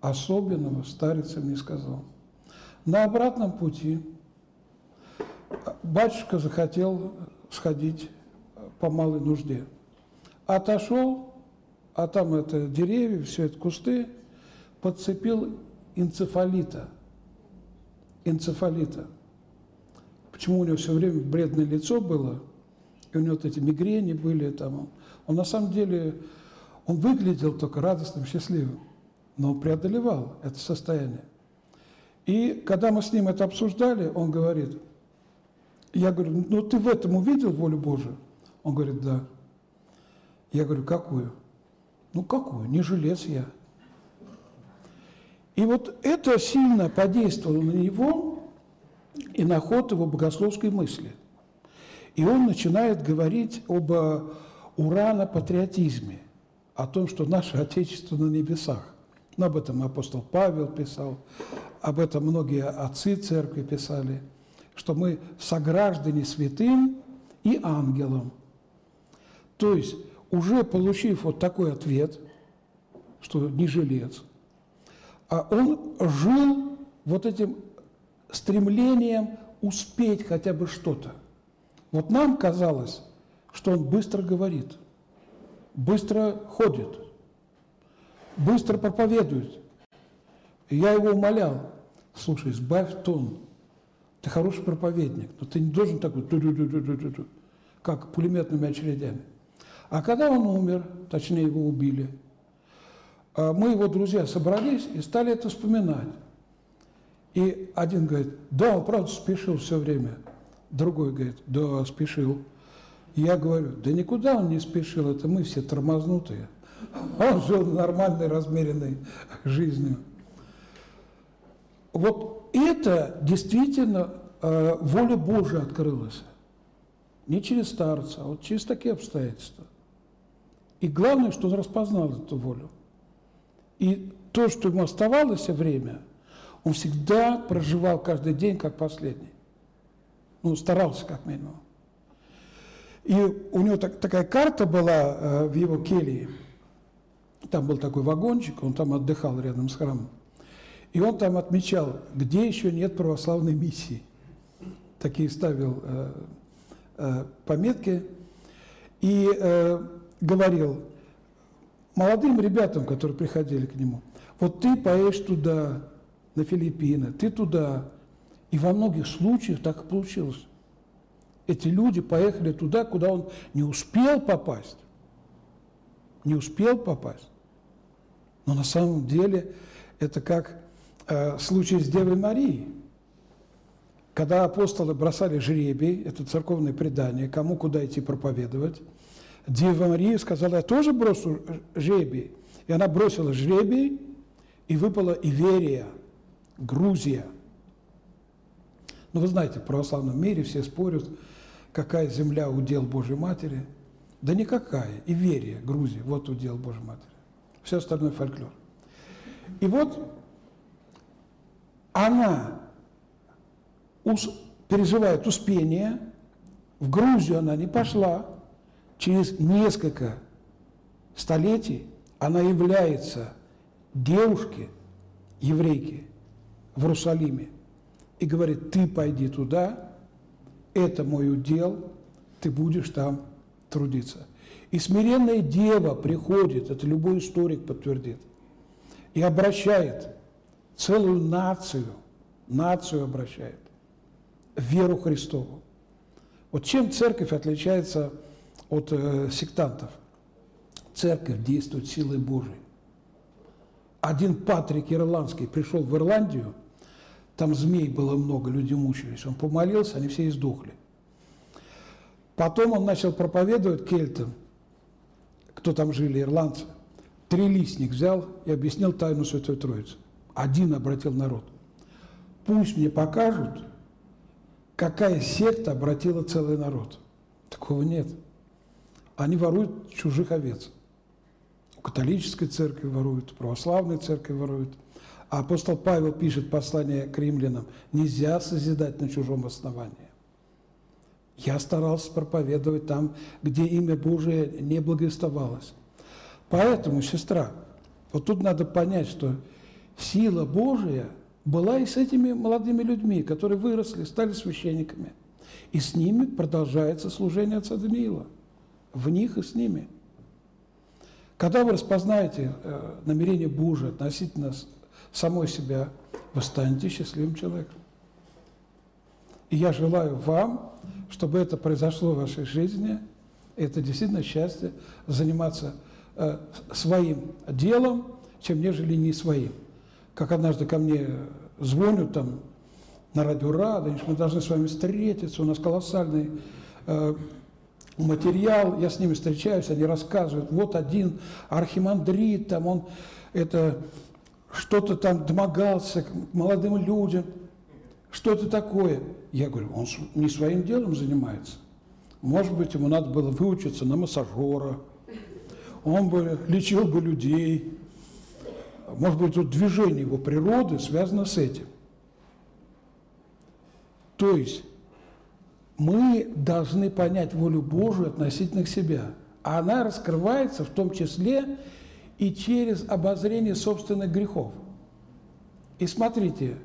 особенного старец им не сказал. На обратном пути батюшка захотел сходить по малой нужде. Отошел, а там это деревья, все это кусты, подцепил энцефалита. Энцефалита. Почему у него все время бледное лицо было – и у него вот эти мигрени были там. Он на самом деле, он выглядел только радостным, счастливым, но преодолевал это состояние. И когда мы с ним это обсуждали, он говорит, я говорю, ну ты в этом увидел волю Божию? Он говорит, да. Я говорю, какую? Ну какую? Не жилец я. И вот это сильно подействовало на него и на ход его богословской мысли – и он начинает говорить об э, урано-патриотизме, о том, что наше Отечество на небесах. Но об этом апостол Павел писал, об этом многие отцы церкви писали, что мы сограждане святым и ангелам. То есть, уже получив вот такой ответ, что не жилец, а он жил вот этим стремлением успеть хотя бы что-то. Вот нам казалось, что он быстро говорит, быстро ходит, быстро проповедует. И я его умолял, слушай, сбавь тон, ты хороший проповедник, но ты не должен такой, как пулеметными очередями. А когда он умер, точнее его убили, а мы, его друзья, собрались и стали это вспоминать. И один говорит, да, он правда спешил все время – Другой говорит, да, спешил. Я говорю, да никуда он не спешил, это мы все тормознутые. Он жил нормальной, размеренной жизнью. Вот это действительно э, воля Божия открылась. Не через старца, а вот через такие обстоятельства. И главное, что он распознал эту волю. И то, что ему оставалось время, он всегда проживал каждый день как последний. Ну, старался как минимум. И у него так, такая карта была э, в его келье. Там был такой вагончик, он там отдыхал рядом с храмом. И он там отмечал, где еще нет православной миссии. Такие ставил э, э, пометки. И э, говорил молодым ребятам, которые приходили к нему, вот ты поедешь туда, на Филиппины, ты туда, и во многих случаях так и получилось. Эти люди поехали туда, куда он не успел попасть. Не успел попасть. Но на самом деле это как э, случай с Девой Марией, когда апостолы бросали жребий, это церковное предание, кому куда идти проповедовать, Дева Мария сказала, я тоже брошу жребий. И она бросила жребий, и выпала Иверия, Грузия. Ну, вы знаете, в православном мире все спорят, какая земля удел Божьей Матери. Да никакая. Иверия, Грузия, вот удел Божьей Матери. Все остальное фольклор. И вот она переживает успение, в Грузию она не пошла, через несколько столетий она является девушке, еврейке в Иерусалиме и говорит, ты пойди туда, это мой удел, ты будешь там трудиться. И смиренная дева приходит, это любой историк подтвердит, и обращает целую нацию, нацию обращает в веру Христову. Вот чем церковь отличается от э, сектантов. Церковь действует силой Божией. Один Патрик Ирландский пришел в Ирландию, там змей было много, люди мучились. Он помолился, они все издохли. Потом он начал проповедовать кельтам, кто там жили, ирландцы. Трилистник взял и объяснил тайну Святой Троицы. Один обратил народ. Пусть мне покажут, какая секта обратила целый народ. Такого нет они воруют чужих овец. У католической церкви воруют, у православной церкви воруют. А апостол Павел пишет послание к римлянам, нельзя созидать на чужом основании. Я старался проповедовать там, где имя Божие не благовествовалось. Поэтому, сестра, вот тут надо понять, что сила Божия была и с этими молодыми людьми, которые выросли, стали священниками. И с ними продолжается служение отца Даниила в них и с ними. Когда вы распознаете э, намерение Божие относительно самой себя, вы станете счастливым человеком. И я желаю вам, чтобы это произошло в вашей жизни. Это действительно счастье заниматься э, своим делом, чем нежели не своим. Как однажды ко мне звонят там на радио Радонеж, мы должны с вами встретиться, у нас колоссальный э, материал, я с ними встречаюсь, они рассказывают, вот один архимандрит, там он это что-то там домогался к молодым людям, что-то такое. Я говорю, он не своим делом занимается. Может быть, ему надо было выучиться на массажера, он бы лечил бы людей. Может быть, тут движение его природы связано с этим. То есть мы должны понять волю Божию относительно себя. А она раскрывается в том числе и через обозрение собственных грехов. И смотрите,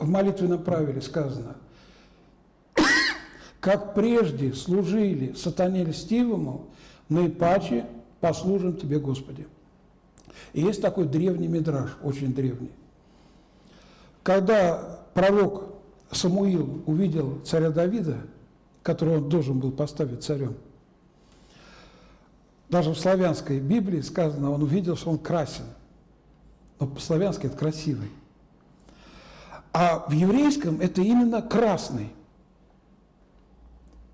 в молитвенном правиле сказано, как прежде служили сатане льстивому, наипаче послужим Тебе, Господи. И есть такой древний мидраж, очень древний. Когда пророк Самуил увидел царя Давида, которого он должен был поставить царем, даже в славянской Библии сказано, он увидел, что он красен. Но по-славянски это красивый. А в еврейском это именно красный.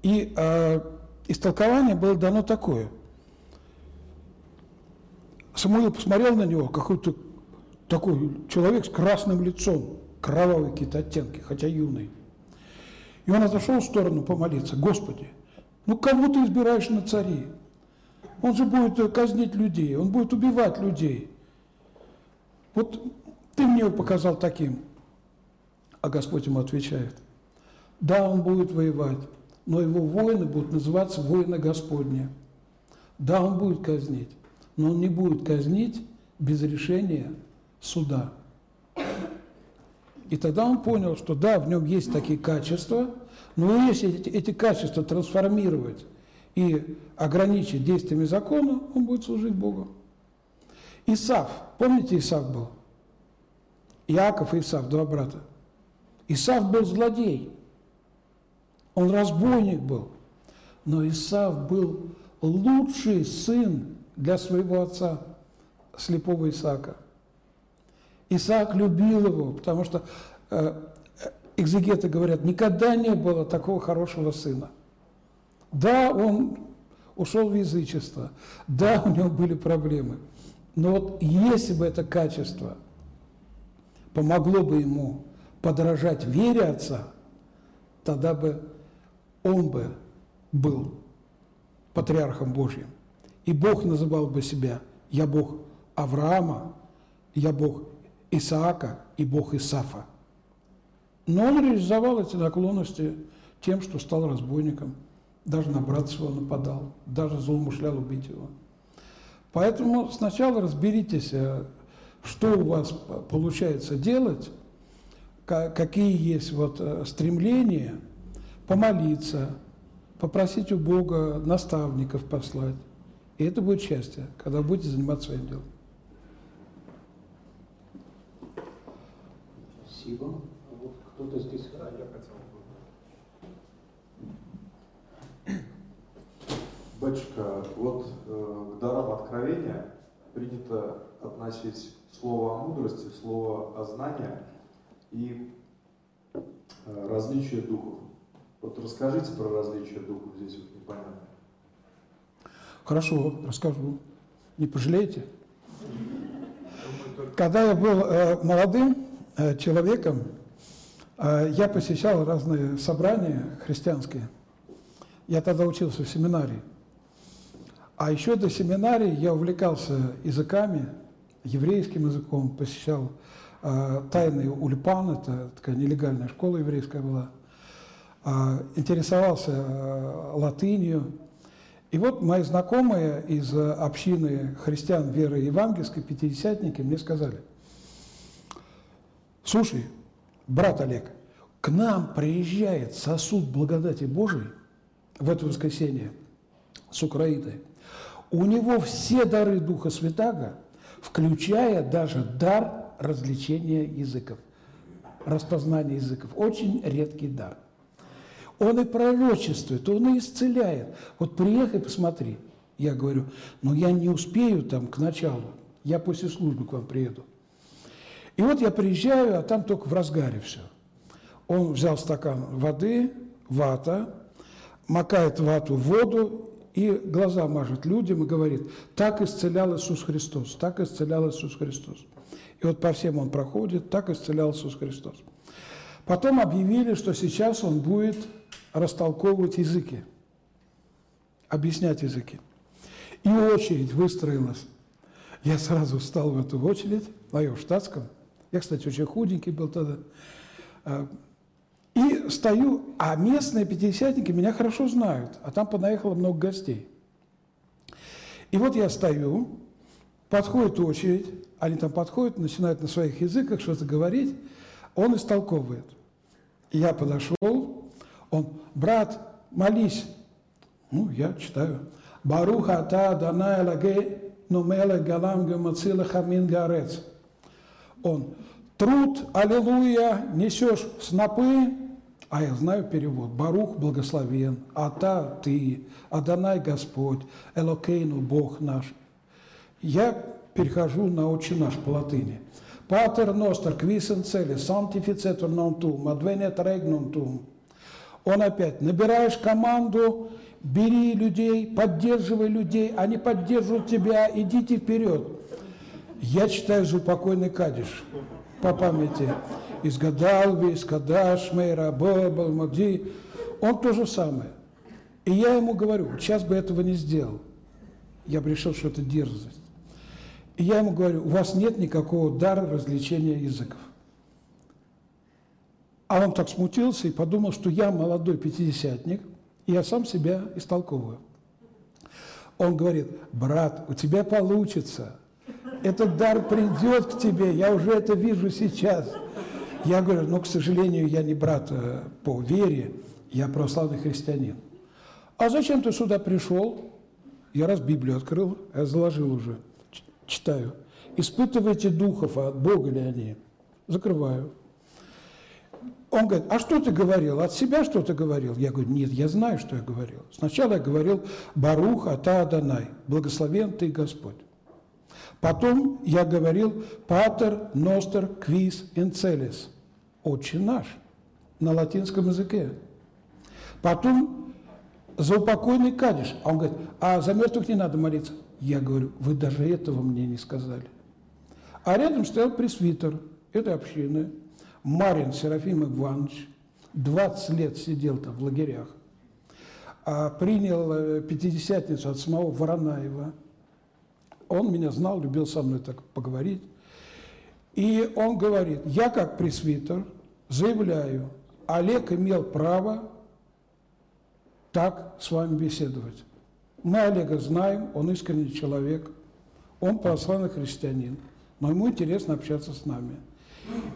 И э, истолкование было дано такое. Самуил посмотрел на него, какой-то такой человек с красным лицом кровавые какие-то оттенки, хотя юный. И он отошел в сторону помолиться. Господи, ну кого ты избираешь на цари? Он же будет казнить людей, он будет убивать людей. Вот ты мне его показал таким. А Господь ему отвечает, да, он будет воевать, но его воины будут называться воины Господни. Да, он будет казнить, но он не будет казнить без решения суда. И тогда он понял, что да, в нем есть такие качества, но если эти, эти качества трансформировать и ограничить действиями закона, он будет служить Богу. Исав, помните, Исав был? Иаков и Исав, два брата. Исав был злодей, он разбойник был, но Исав был лучший сын для своего отца, слепого Исаака. Исаак любил его, потому что э, экзегеты говорят, никогда не было такого хорошего сына. Да, он ушел в язычество, да, у него были проблемы, но вот если бы это качество помогло бы ему подражать вере отца, тогда бы он бы был патриархом Божьим. И Бог называл бы себя «Я Бог Авраама, я Бог Исаака и Бог Исафа». Но он реализовал эти наклонности тем, что стал разбойником, даже на брата своего нападал, даже злоумышлял убить его. Поэтому сначала разберитесь, э, что у вас получается делать, какие есть вот э, стремления, помолиться, попросить у Бога наставников послать. И это будет счастье, когда будете заниматься своим делом. Спасибо. А вот кто-то здесь... Да, я хотел бы. Батюшка, вот э, к дарам откровения принято относить слово о мудрости, слово о знании и э, различие духов. Вот расскажите про различие духов, здесь вот непонятно. Хорошо, расскажу. Не пожалеете? Когда я был э, молодым э, человеком, я посещал разные собрания христианские. Я тогда учился в семинарии. А еще до семинарии я увлекался языками, еврейским языком, посещал тайный ульпан, это такая нелегальная школа еврейская была, э, интересовался э, латынью. И вот мои знакомые из общины христиан веры евангельской, пятидесятники, мне сказали, слушай, брат Олег, к нам приезжает сосуд благодати Божией в это воскресенье с Украины – у него все дары Духа Святаго, включая даже дар развлечения языков, распознания языков. Очень редкий дар. Он и пророчествует, он и исцеляет. Вот приехай, посмотри. Я говорю, ну я не успею там к началу, я после службы к вам приеду. И вот я приезжаю, а там только в разгаре все. Он взял стакан воды, вата, макает вату в воду и глаза мажет людям и говорит, так исцелял Иисус Христос, так исцелял Иисус Христос. И вот по всем он проходит, так исцелял Иисус Христос. Потом объявили, что сейчас он будет растолковывать языки, объяснять языки. И очередь выстроилась. Я сразу встал в эту очередь, а я в штатском. Я, кстати, очень худенький был тогда. А, и стою, а местные пятидесятники меня хорошо знают, а там понаехало много гостей. И вот я стою, подходит очередь, они там подходят, начинают на своих языках что-то говорить, он истолковывает. Я подошел, он, брат, молись. Ну, я читаю. Баруха ата данай лаге нумеле галам гамацила хамин гарец. Он, труд, аллилуйя, несешь снопы, а я знаю перевод. Барух благословен, Ата ты, Адонай Господь, Элокейну Бог наш. Я перехожу на «Отче наш» по латыни. Патер ностер квисен цели, сантифицетор нонтум, адвенет регнунтум. Он опять, набираешь команду, бери людей, поддерживай людей, они поддерживают тебя, идите вперед. Я читаю за упокойный кадиш по памяти из Гадалви, из Кадаш, Мейра, Бобал, Магди. Он то же самое. И я ему говорю, сейчас бы этого не сделал. Я бы решил, что это дерзость. И я ему говорю, у вас нет никакого дара развлечения языков. А он так смутился и подумал, что я молодой пятидесятник, и я сам себя истолковываю. Он говорит, брат, у тебя получится. Этот дар придет к тебе, я уже это вижу сейчас. Я говорю, ну, к сожалению, я не брат э, по вере, я православный христианин. А зачем ты сюда пришел? Я раз Библию открыл, я заложил уже, читаю. Испытывайте духов, а от Бога ли они? Закрываю. Он говорит, а что ты говорил? От себя что ты говорил? Я говорю, нет, я знаю, что я говорил. Сначала я говорил, Барух Ата Адонай, благословен ты Господь. Потом я говорил «Патер, Ностер, Квиз, Инцелис» – «Отче наш» на латинском языке. Потом за упокойный кадиш. А он говорит, а за мертвых не надо молиться. Я говорю, вы даже этого мне не сказали. А рядом стоял пресвитер этой общины, Марин Серафим Иванович, 20 лет сидел там в лагерях, а принял э, пятидесятницу от самого Воронаева. Он меня знал, любил со мной так поговорить. И он говорит, я как пресвитер заявляю, Олег имел право так с вами беседовать. Мы Олега знаем, он искренний человек, он православный христианин, но ему интересно общаться с нами.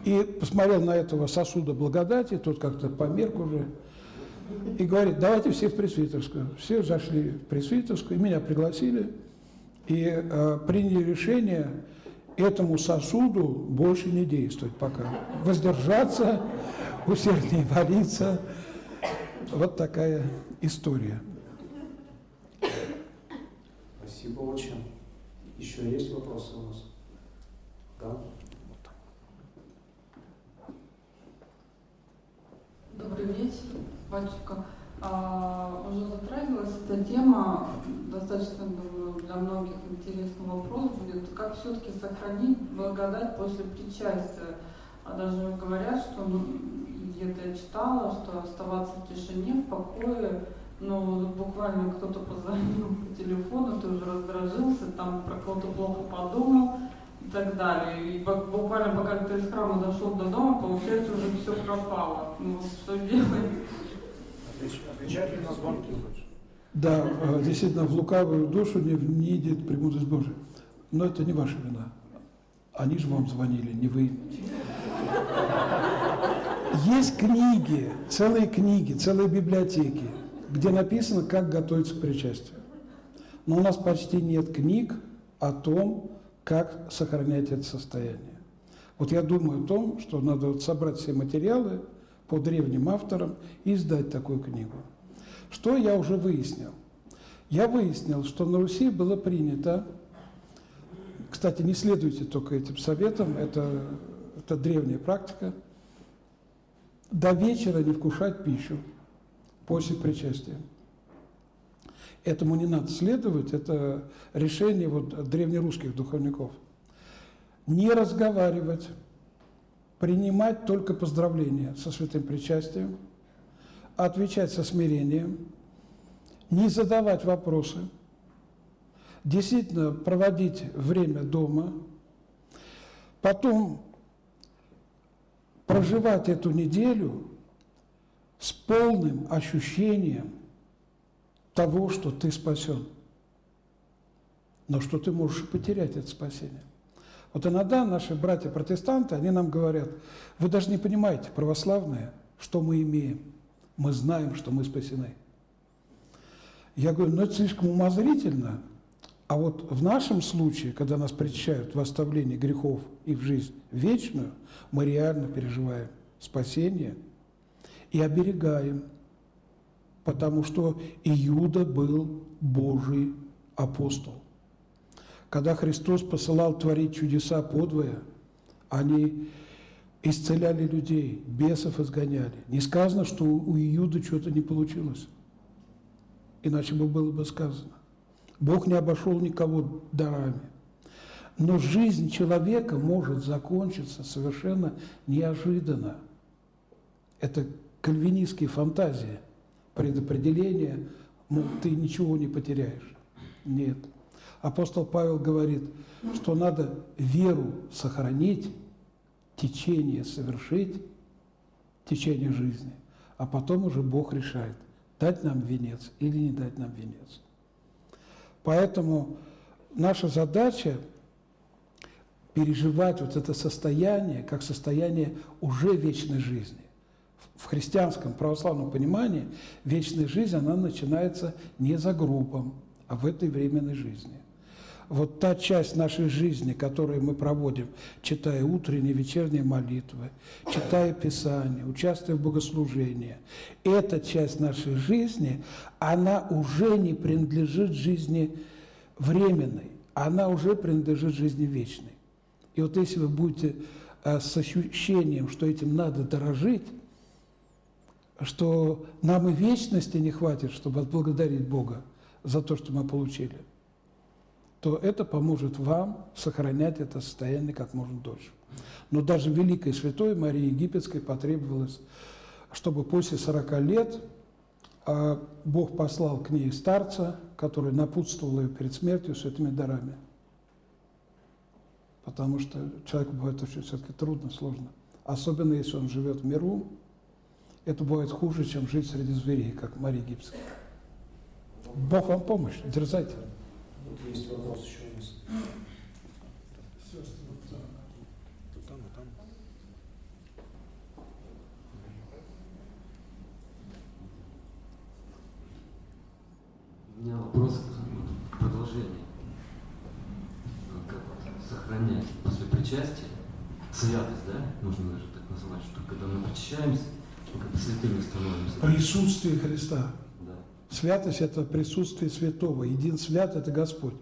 И посмотрел на этого сосуда благодати, тот как-то померк уже, и говорит, давайте все в пресвитерскую. Все зашли в пресвитерскую, и меня пригласили, и э, приняли решение этому сосуду больше не действовать пока. Воздержаться, усерднее молиться. Вот такая история. Спасибо очень. Еще есть вопросы у нас? Да? Добрый вечер, батюшка. А, уже затрагивалась эта тема, достаточно, думаю, для многих интересный вопрос будет. Как все-таки сохранить благодать после причастия? А даже говорят, что ну, где-то я читала, что оставаться в тишине, в покое, ну, буквально кто-то позвонил по телефону, ты уже раздражился, там про кого-то плохо подумал и так далее. И буквально пока ты из храма дошел до дома, получается, уже все пропало. Ну, что делать? Отвечать ли на звонки Да, э, действительно, в лукавую душу не внидит премудрость Божия. Но это не ваша вина. Они же вам звонили, не вы. Есть книги, целые книги, целые библиотеки, где написано, как готовиться к причастию. Но у нас почти нет книг о том, как сохранять это состояние. Вот я думаю о том, что надо вот собрать все материалы по древним авторам и издать такую книгу. Что я уже выяснил? Я выяснил, что на Руси было принято, кстати, не следуйте только этим советам, это, это древняя практика – до вечера не вкушать пищу после причастия. Этому не надо следовать, это решение вот древнерусских духовников. Не разговаривать, принимать только поздравления со святым причастием, отвечать со смирением, не задавать вопросы, действительно проводить время дома, потом проживать эту неделю с полным ощущением того, что ты спасен, но что ты можешь потерять это спасение. Вот иногда наши братья-протестанты, они нам говорят, вы даже не понимаете, православные, что мы имеем. Мы знаем, что мы спасены. Я говорю, ну это слишком умозрительно, а вот в нашем случае, когда нас причащают в оставлении грехов и в жизнь вечную, мы реально переживаем спасение и оберегаем, потому что Иуда был Божий апостол. Когда Христос посылал творить чудеса подвое, они исцеляли людей, бесов изгоняли. Не сказано, что у Иуда что-то не получилось. Иначе бы было бы сказано. Бог не обошел никого дарами. Но жизнь человека может закончиться совершенно неожиданно. Это кальвинистские фантазии, предопределение, ну, ты ничего не потеряешь. Нет. Апостол Павел говорит, что надо веру сохранить, течение совершить, течение жизни, а потом уже Бог решает, дать нам венец или не дать нам венец. Поэтому наша задача переживать вот это состояние как состояние уже вечной жизни. В христианском православном понимании вечная жизнь, она начинается не за гробом, а в этой временной жизни. Вот та часть нашей жизни, которую мы проводим, читая утренние, вечерние молитвы, читая Писание, участвуя в богослужении, эта часть нашей жизни, она уже не принадлежит жизни временной, она уже принадлежит жизни вечной. И вот если вы будете э, с ощущением, что этим надо дорожить, что нам и вечности не хватит, чтобы отблагодарить Бога за то, что мы получили, то это поможет вам сохранять это состояние как можно дольше. Но даже Великой Святой Марии Египетской потребовалось, чтобы после 40 лет а, Бог послал к ней старца, который напутствовал ее перед смертью с этими дарами. Потому что человеку бывает очень все-таки трудно, сложно. Особенно если он живет в миру, это бывает хуже, чем жить среди зверей, как Мария Египетская. Бог вам помощь, дерзайте. Вот есть вопрос еще у нас. У меня вопрос к продолжению. Как вот сохранять после причастия святость, да, можно даже так назвать, что когда мы причащаемся, святыми становимся. Присутствие Христа. Да. Святость – это присутствие святого. Един свят – это Господь.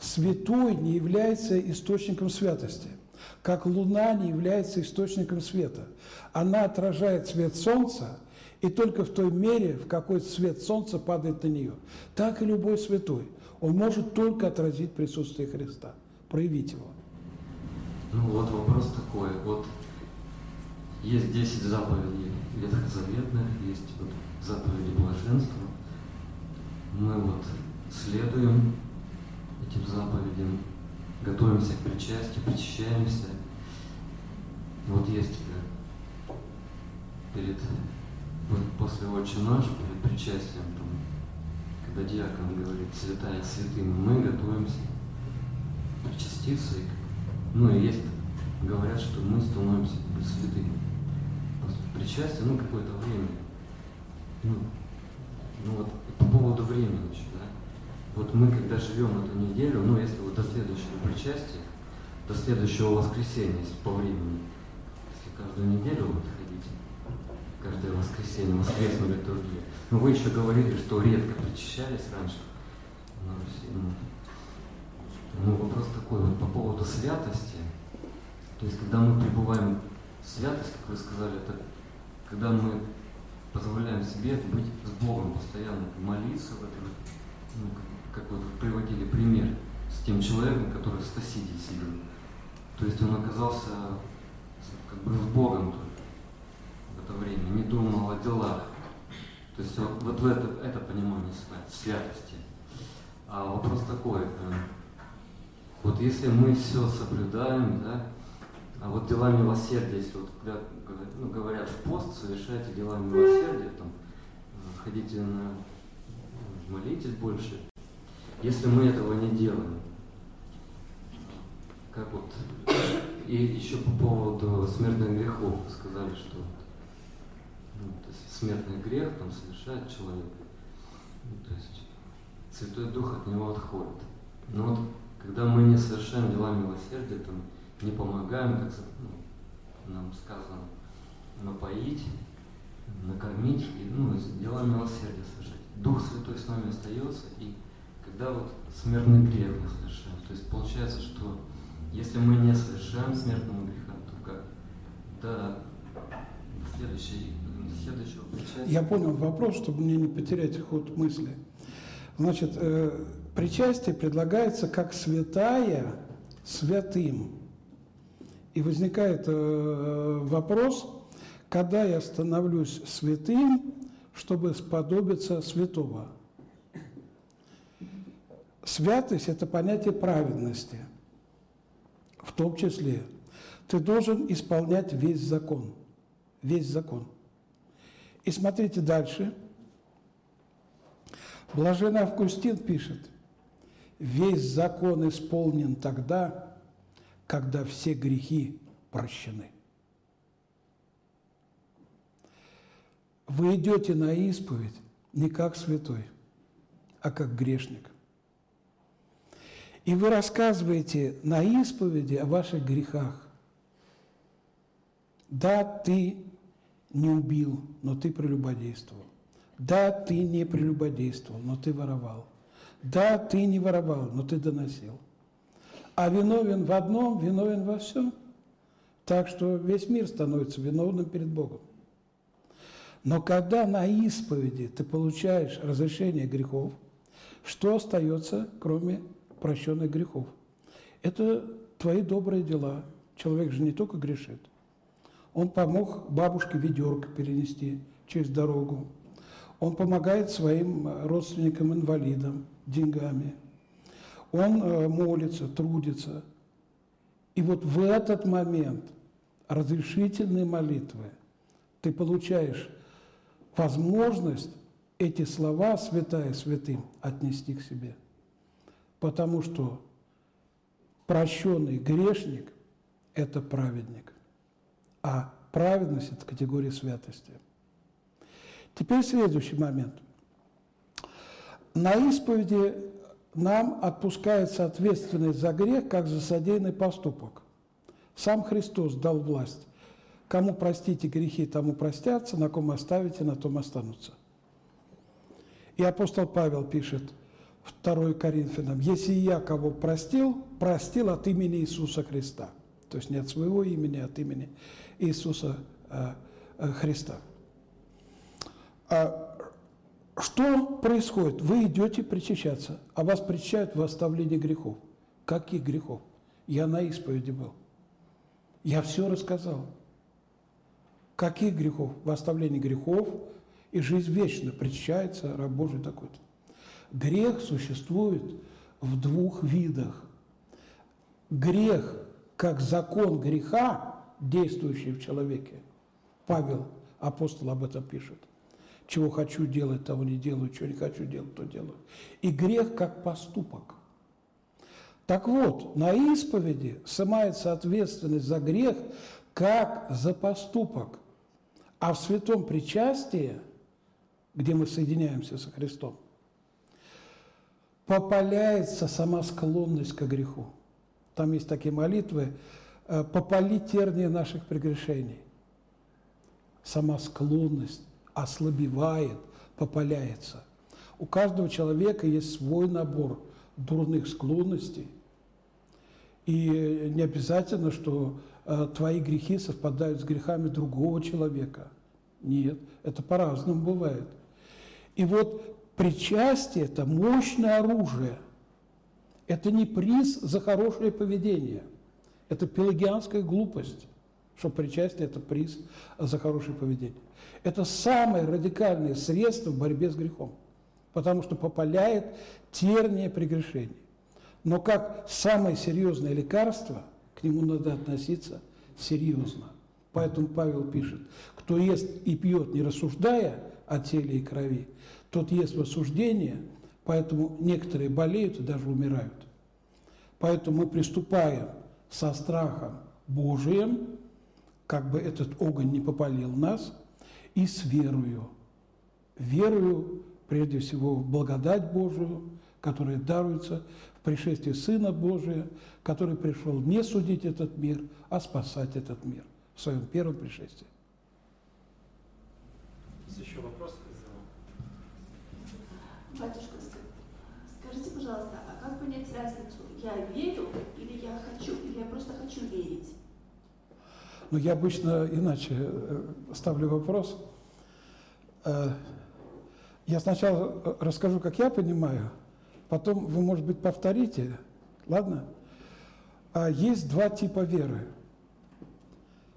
Святой не является источником святости, как луна не является источником света. Она отражает свет солнца, и только в той мере, в какой свет солнца падает на нее. Так и любой святой. Он может только отразить присутствие Христа, проявить его. Ну вот вопрос такой. Вот есть 10 заповедей ветхозаветных, есть вот заповеди блаженства. Мы вот следуем этим заповедям, готовимся к причастию, причащаемся. Вот есть перед вот после «Отче наш», перед причастием, там, когда диакон говорит «Святая святым», мы готовимся причаститься. И, ну и есть, говорят, что мы становимся святыми. После причастия, ну, какое-то время. Ну, ну вот по поводу времени еще, да. Вот мы, когда живем эту неделю, ну, если вот до следующего причастия, до следующего воскресенья, если по времени, если каждую неделю вот ходить, каждое воскресенье, воскресную литургию. Но вы еще говорили, что редко причащались раньше на Руси. Ну, ну, вопрос такой, вот по поводу святости. То есть, когда мы пребываем святость, как вы сказали, это когда мы позволяем себе быть с Богом постоянно, молиться в этом, ну, как, вот приводили пример с тем человеком, который в Стасиде сидел. То есть он оказался как бы с Богом в это время, не думал о делах. То есть вот, вот в это, это понимание святости. А вопрос такой, э, вот если мы все соблюдаем, да, а вот дела милосердия, если вот ну, говорят в пост, совершайте дела милосердия, там, ходите на, молитесь больше. Если мы этого не делаем, как вот, и еще по поводу смертных грехов, сказали, что ну, то есть смертный грех там совершает человек, ну, то есть Святой Дух от него отходит. Но вот когда мы не совершаем дела милосердия, там, не помогаем, как ну, нам сказано, напоить, накормить, и, ну, дела милосердия совершать. Дух Святой с нами остается, и когда вот смертный грех мы совершаем, то есть получается, что если мы не совершаем смертного греха, то как до, до, следующей, следующего причастия. Я понял вопрос, чтобы мне не потерять ход мысли. Значит, э, причастие предлагается как святая святым. И возникает э, вопрос, когда я становлюсь святым, чтобы сподобиться святого. Святость – это понятие праведности. В том числе ты должен исполнять весь закон. Весь закон. И смотрите дальше. Блаженный Августин пишет, весь закон исполнен тогда, когда все грехи прощены. Вы идете на исповедь не как святой, а как грешник. И вы рассказываете на исповеди о ваших грехах. Да, ты не убил, но ты прелюбодействовал. Да, ты не прелюбодействовал, но ты воровал. Да, ты не воровал, но ты доносил. А виновен в одном, виновен во всем. Так что весь мир становится виновным перед Богом. Но когда на исповеди ты получаешь разрешение грехов, что остается, кроме прощенных грехов? Это твои добрые дела. Человек же не только грешит. Он помог бабушке ведерко перенести через дорогу. Он помогает своим родственникам-инвалидам деньгами. Он э, молится, трудится. И вот в этот момент разрешительной молитвы ты получаешь возможность эти слова святая святым отнести к себе. Потому что прощенный грешник – это праведник, а праведность – это категория святости. Теперь следующий момент. На исповеди нам отпускается ответственность за грех, как за содеянный поступок. Сам Христос дал власть. Кому простите грехи, тому простятся, на ком оставите, на том останутся. И апостол Павел пишет – 2 Коринфянам, если я кого простил, простил от имени Иисуса Христа. То есть не от своего имени, а от имени Иисуса э, э, Христа. Что происходит? Вы идете причащаться, а вас причащают в оставлении грехов. Каких грехов? Я на исповеди был. Я все рассказал. Каких грехов? В оставлении грехов и жизнь вечна причащается раб Божий такой-то. Грех существует в двух видах. Грех как закон греха, действующий в человеке. Павел, апостол, об этом пишет. Чего хочу делать, того не делаю, чего не хочу делать, то делаю. И грех как поступок. Так вот, на исповеди снимается ответственность за грех как за поступок. А в святом причастии, где мы соединяемся со Христом, попаляется сама склонность к греху. Там есть такие молитвы «попали терния наших прегрешений». Сама склонность ослабевает, попаляется. У каждого человека есть свой набор дурных склонностей. И не обязательно, что э, твои грехи совпадают с грехами другого человека. Нет, это по-разному бывает. И вот Причастие – это мощное оружие. Это не приз за хорошее поведение. Это пелагианская глупость, что причастие – это приз за хорошее поведение. Это самое радикальное средство в борьбе с грехом, потому что попаляет терния прегрешений. Но как самое серьезное лекарство, к нему надо относиться серьезно. Поэтому Павел пишет, кто ест и пьет, не рассуждая о теле и крови, тот есть в осуждение, поэтому некоторые болеют и даже умирают. Поэтому мы приступаем со страхом Божиим, как бы этот огонь не попалил нас, и с верою. Верою, прежде всего, в благодать Божию, которая даруется в пришествии Сына Божия, который пришел не судить этот мир, а спасать этот мир в своем первом пришествии. Есть еще вопрос? Батюшка, скажите, пожалуйста, а как понять разницу? Я верю или я хочу, или я просто хочу верить? Ну, я обычно иначе э, ставлю вопрос. Э, я сначала э, расскажу, как я понимаю, потом вы, может быть, повторите, ладно? А есть два типа веры.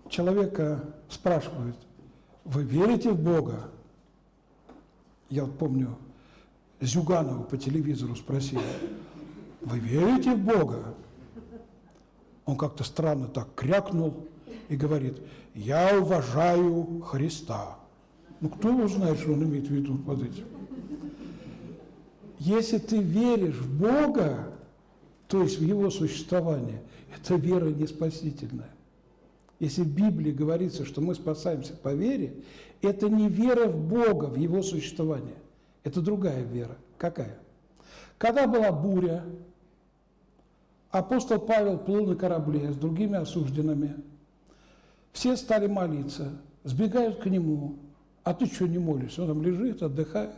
Человека спрашивают, вы верите в Бога? Я вот помню, Зюганова по телевизору спросили, вы верите в Бога? Он как-то странно так крякнул и говорит, я уважаю Христа. Ну, кто его знает, что он имеет в виду под этим? Если ты веришь в Бога, то есть в Его существование, это вера не спасительная. Если в Библии говорится, что мы спасаемся по вере, это не вера в Бога, в Его существование. Это другая вера. Какая? Когда была буря, апостол Павел плыл на корабле с другими осужденными. Все стали молиться, сбегают к нему. А ты что не молишься? Он там лежит, отдыхает.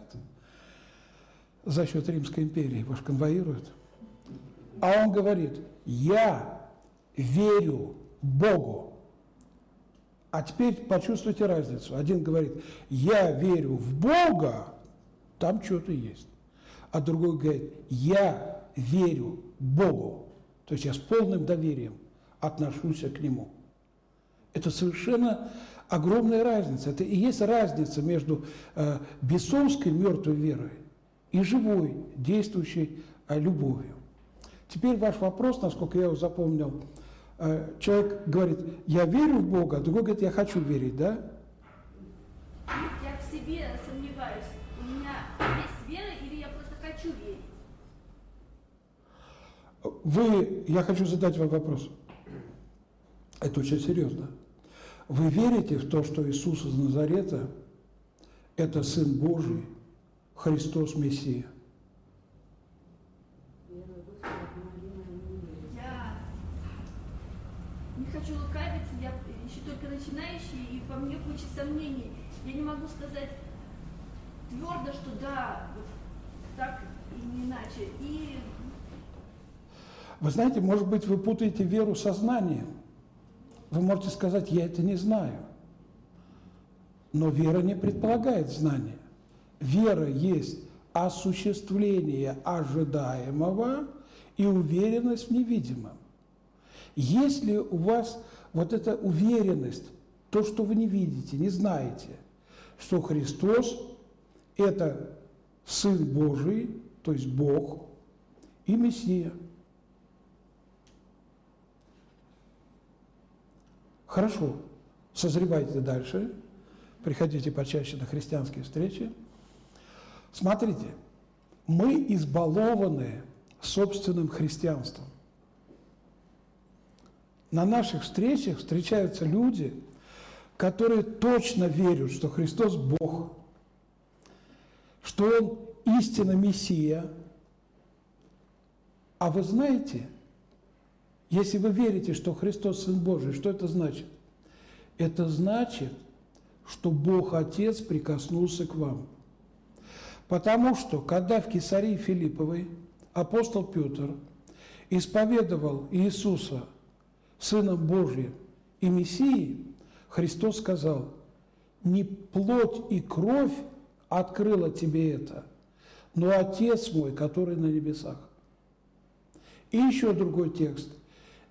За счет Римской империи, ваш конвоирует. А он говорит, я верю Богу. А теперь почувствуйте разницу. Один говорит, я верю в Бога, там что-то есть. А другой говорит, я верю Богу. То есть я с полным доверием отношусь к Нему. Это совершенно огромная разница. Это и есть разница между э, мертвой верой и живой, действующей э, любовью. Теперь ваш вопрос, насколько я его запомнил, э, человек говорит, я верю в Бога, а другой говорит, я хочу верить, да? Я в себе сомневаюсь. У меня есть вера или я просто хочу верить? Вы, я хочу задать вам вопрос. Это очень серьезно. Вы верите в то, что Иисус из Назарета – это Сын Божий, Христос Мессия? Я не хочу лукавить, я еще только начинающий, и по мне куча сомнений. Я не могу сказать твердо, что да, вот так и не иначе. И Вы знаете, может быть, вы путаете веру со знанием. Вы можете сказать, я это не знаю. Но вера не предполагает знания. Вера есть осуществление ожидаемого и уверенность в невидимом. Если у вас вот эта уверенность, то, что вы не видите, не знаете, что Христос – это Сын Божий, то есть Бог и Мессия – Хорошо, созревайте дальше, приходите почаще на христианские встречи. Смотрите, мы избалованы собственным христианством. На наших встречах встречаются люди, которые точно верят, что Христос Бог, что Он истинно Мессия. А вы знаете – если вы верите, что Христос Сын Божий, что это значит? Это значит, что Бог Отец прикоснулся к вам. Потому что, когда в Кесарии Филипповой апостол Петр исповедовал Иисуса Сыном Божьим и Мессией, Христос сказал, не плоть и кровь открыла тебе это, но Отец мой, который на небесах. И еще другой текст.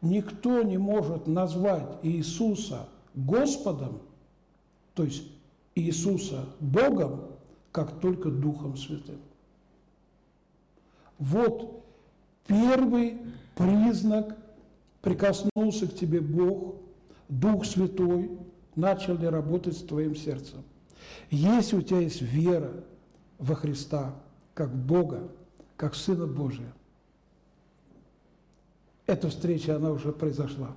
Никто не может назвать Иисуса Господом, то есть Иисуса Богом, как только Духом Святым. Вот первый признак, прикоснулся к тебе Бог, Дух Святой, начал ли работать с твоим сердцем. Если у тебя есть вера во Христа, как Бога, как Сына Божия, эта встреча, она уже произошла.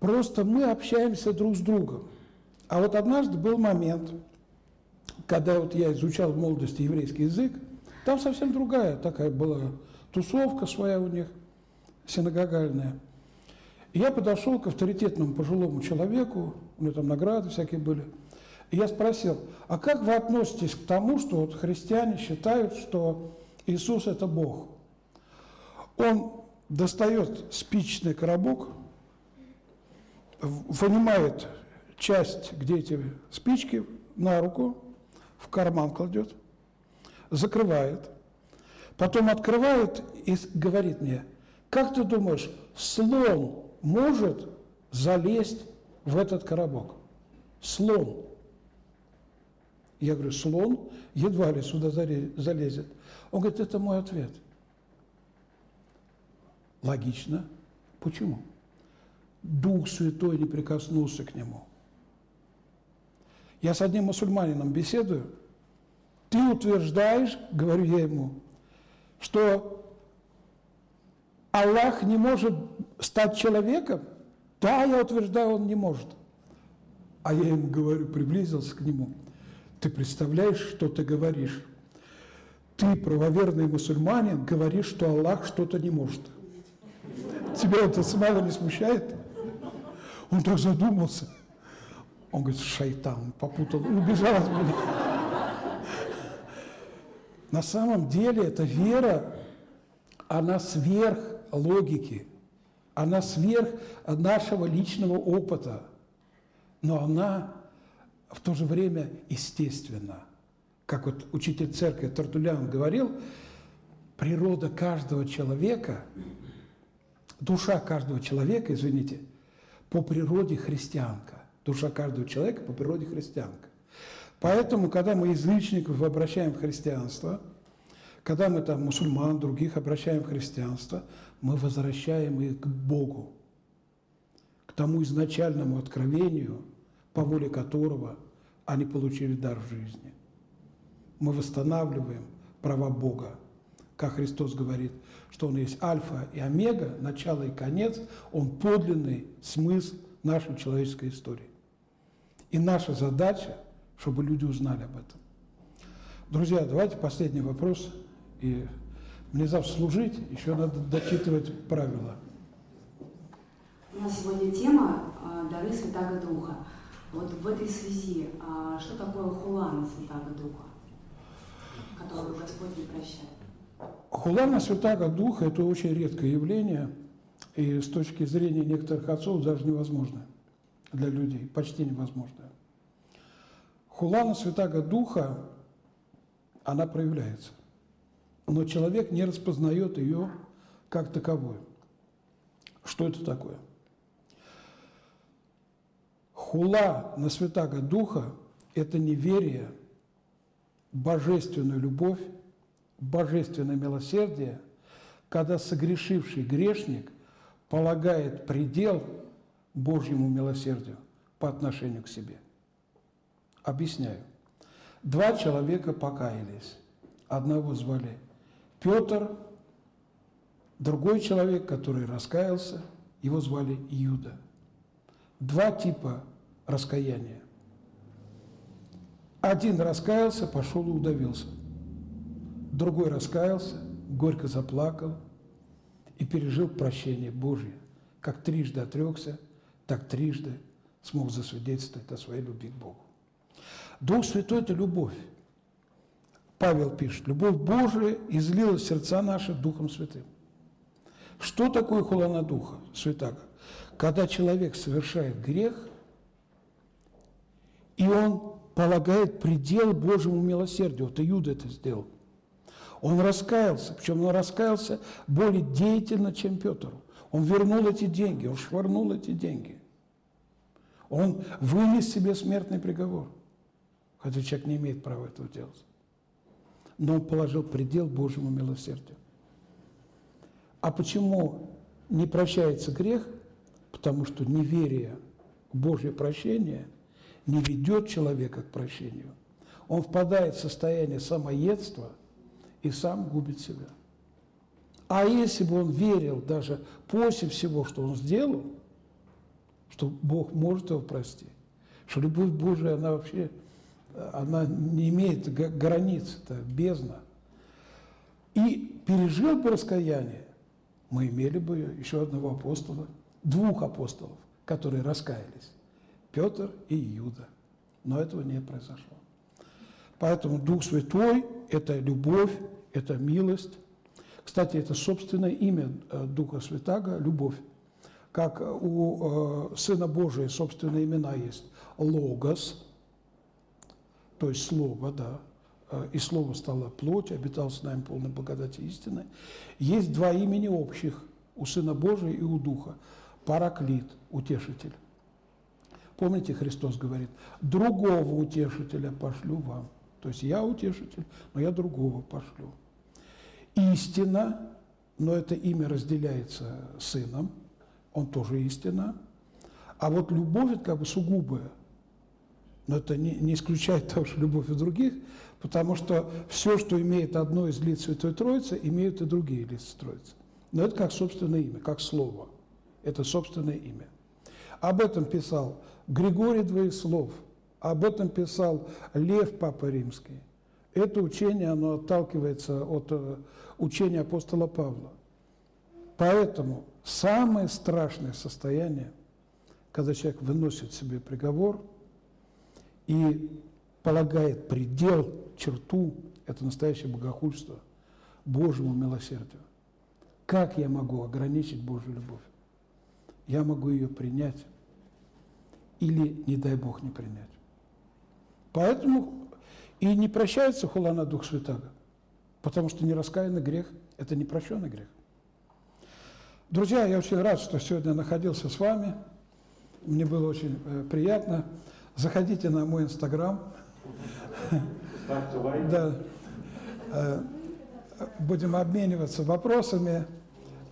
Просто мы общаемся друг с другом. А вот однажды был момент, когда вот я изучал в молодости еврейский язык, там совсем другая такая была тусовка своя у них, синагогальная. Я подошел к авторитетному пожилому человеку, у него там награды всякие были, и я спросил, а как вы относитесь к тому, что вот христиане считают, что Иисус – это Бог? Он достает спичечный коробок, вынимает часть, где эти спички, на руку, в карман кладет, закрывает, потом открывает и говорит мне, как ты думаешь, слон может залезть в этот коробок? Слон. Я говорю, слон едва ли сюда залезет. Он говорит, это мой ответ – Логично. Почему? Дух Святой не прикоснулся к нему. Я с одним мусульманином беседую. Ты утверждаешь, говорю я ему, что Аллах не может стать человеком? Да, я утверждаю, он не может. А я ему говорю, приблизился к нему. Ты представляешь, что ты говоришь? Ты, правоверный мусульманин, говоришь, что Аллах что-то не может. Тебя это самого не смущает? Он так задумался. Он говорит, шайтан, попутал, убежал от меня. На самом деле эта вера, она сверх логики, она сверх нашего личного опыта, но она в то же время естественна. Как вот учитель церкви Тартулян говорил, природа каждого человека, душа каждого человека, извините, по природе христианка. Душа каждого человека по природе христианка. Поэтому, когда мы язычников обращаем в христианство, когда мы там мусульман, других обращаем в христианство, мы возвращаем их к Богу, к тому изначальному откровению, по воле которого они получили дар жизни. Мы восстанавливаем права Бога. Как Христос говорит, что Он есть альфа и омега, начало и конец, Он подлинный смысл нашей человеческой истории. И наша задача, чтобы люди узнали об этом. Друзья, давайте последний вопрос. И мне завтра служить, еще надо дочитывать правила. У нас сегодня тема а, «Дары Святаго Духа». Вот в этой связи, а, что такое хула Святаго Духа, которую Господь не прощает? Хула Святаго Духа – это очень редкое явление, и с точки зрения некоторых отцов даже невозможно для людей, почти невозможно. Хула Святаго Духа, она проявляется, но человек не распознает ее как таковую. Что это такое? Хула на Святаго Духа – это неверие, божественную любовь, божественное милосердие, когда согрешивший грешник полагает предел Божьему милосердию по отношению к себе. Объясняю. Два человека покаялись. Одного звали Петр, другой человек, который раскаялся, его звали Иуда. Два типа раскаяния. Один раскаялся, пошел и удавился. Другой раскаялся, горько заплакал и пережил прощение Божье. Как трижды отрекся, так трижды смог засвидетельствовать о своей любви к Богу. Дух Святой – это любовь. Павел пишет, любовь Божия излилась сердца наши Духом Святым. Что такое хулана Духа Святаго? Когда человек совершает грех, и он полагает предел Божьему милосердию. Вот Иуда это сделал. Он раскаялся, причем он раскаялся более деятельно, чем Петр. Он вернул эти деньги, он швырнул эти деньги. Он вынес себе смертный приговор, хотя человек не имеет права этого делать. Но он положил предел Божьему милосердию. А почему не прощается грех? Потому что неверие в Божье прощение не ведет человека к прощению. Он впадает в состояние самоедства и сам губит себя. А если бы он верил даже после всего, что он сделал, что Бог может его простить, что любовь Божия, она вообще, она не имеет границ, это бездна. И пережил бы раскаяние, мы имели бы еще одного апостола, двух апостолов, которые раскаялись, Петр и Иуда. Но этого не произошло. Поэтому Дух Святой – это любовь, это милость. Кстати, это собственное имя э, Духа Святаго – любовь. Как у э, Сына Божия собственные имена есть. Логос, то есть Слово, да, э, и Слово стало плоть, обитал с нами полной благодати истины. Есть два имени общих у Сына Божия и у Духа. Параклит, утешитель. Помните, Христос говорит, другого утешителя пошлю вам. То есть я утешитель, но я другого пошлю. Истина, но это имя разделяется сыном, он тоже истина. А вот любовь это как бы сугубая. Но это не, не исключает того, что любовь у других, потому что все, что имеет одно из лиц Святой Троицы, имеют и другие лица Троицы. Но это как собственное имя, как слово. Это собственное имя. Об этом писал Григорий Двоеслов – об этом писал Лев Папа Римский. Это учение, оно отталкивается от э, учения апостола Павла. Поэтому самое страшное состояние, когда человек выносит себе приговор и полагает предел, черту, это настоящее богохульство Божьему милосердию. Как я могу ограничить Божью любовь? Я могу ее принять или, не дай Бог, не принять. Поэтому и не прощается хула на Дух Святаго, потому что нераскаянный грех – это непрощенный грех. Друзья, я очень рад, что сегодня находился с вами. Мне было очень э, приятно. Заходите на мой инстаграм. Да. Э, будем обмениваться вопросами.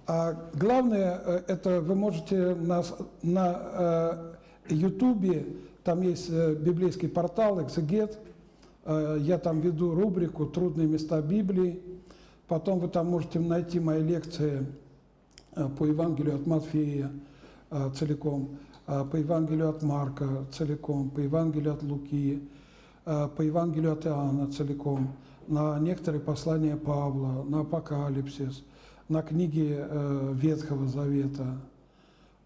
А главное, э, это вы можете на, на Ютубе, там есть библейский портал «Экзегет», я там веду рубрику «Трудные места Библии». Потом вы там можете найти мои лекции по Евангелию от Матфея целиком. По Евангелию от Марка целиком, по Евангелию от Луки, по Евангелию от Иоанна целиком, на некоторые послания Павла, на Апокалипсис, на книги э, Ветхого Завета.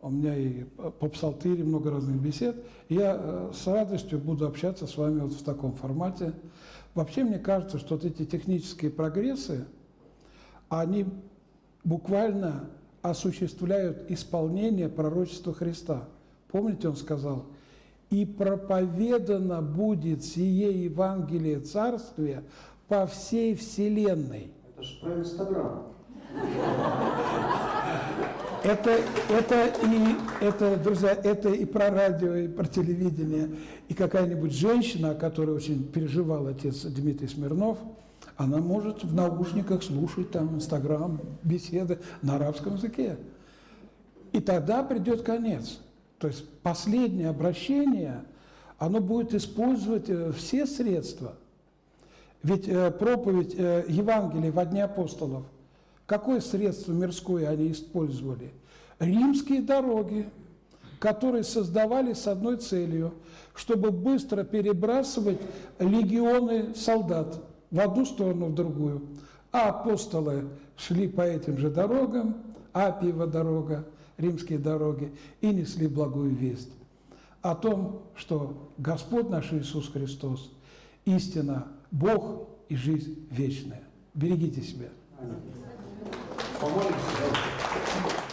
У меня и по псалтыре много разных бесед. Я э, с радостью буду общаться с вами вот в таком формате. Вообще мне кажется, что вот эти технические прогрессы, они буквально осуществляют исполнение пророчества Христа – Помните, он сказал, «И проповедано будет сие Евангелие Царствия по всей вселенной». Это же про Инстаграм. Это, это, и, это, друзья, это и про радио, и про телевидение. И какая-нибудь женщина, которая очень переживал отец Дмитрий Смирнов, она может в наушниках слушать там Инстаграм, беседы на арабском языке. И тогда придет конец. То есть последнее обращение, оно будет использовать э, все средства. Ведь э, проповедь э, Евангелия во дне апостолов, какое средство мирское они использовали? Римские дороги, которые создавали с одной целью, чтобы быстро перебрасывать легионы солдат в одну сторону, в другую. А апостолы шли по этим же дорогам, Апиева дорога – римские дороги и несли благую весть о том, что Господь наш Иисус Христос истина, Бог и жизнь вечная. Берегите себя. Аминь. como el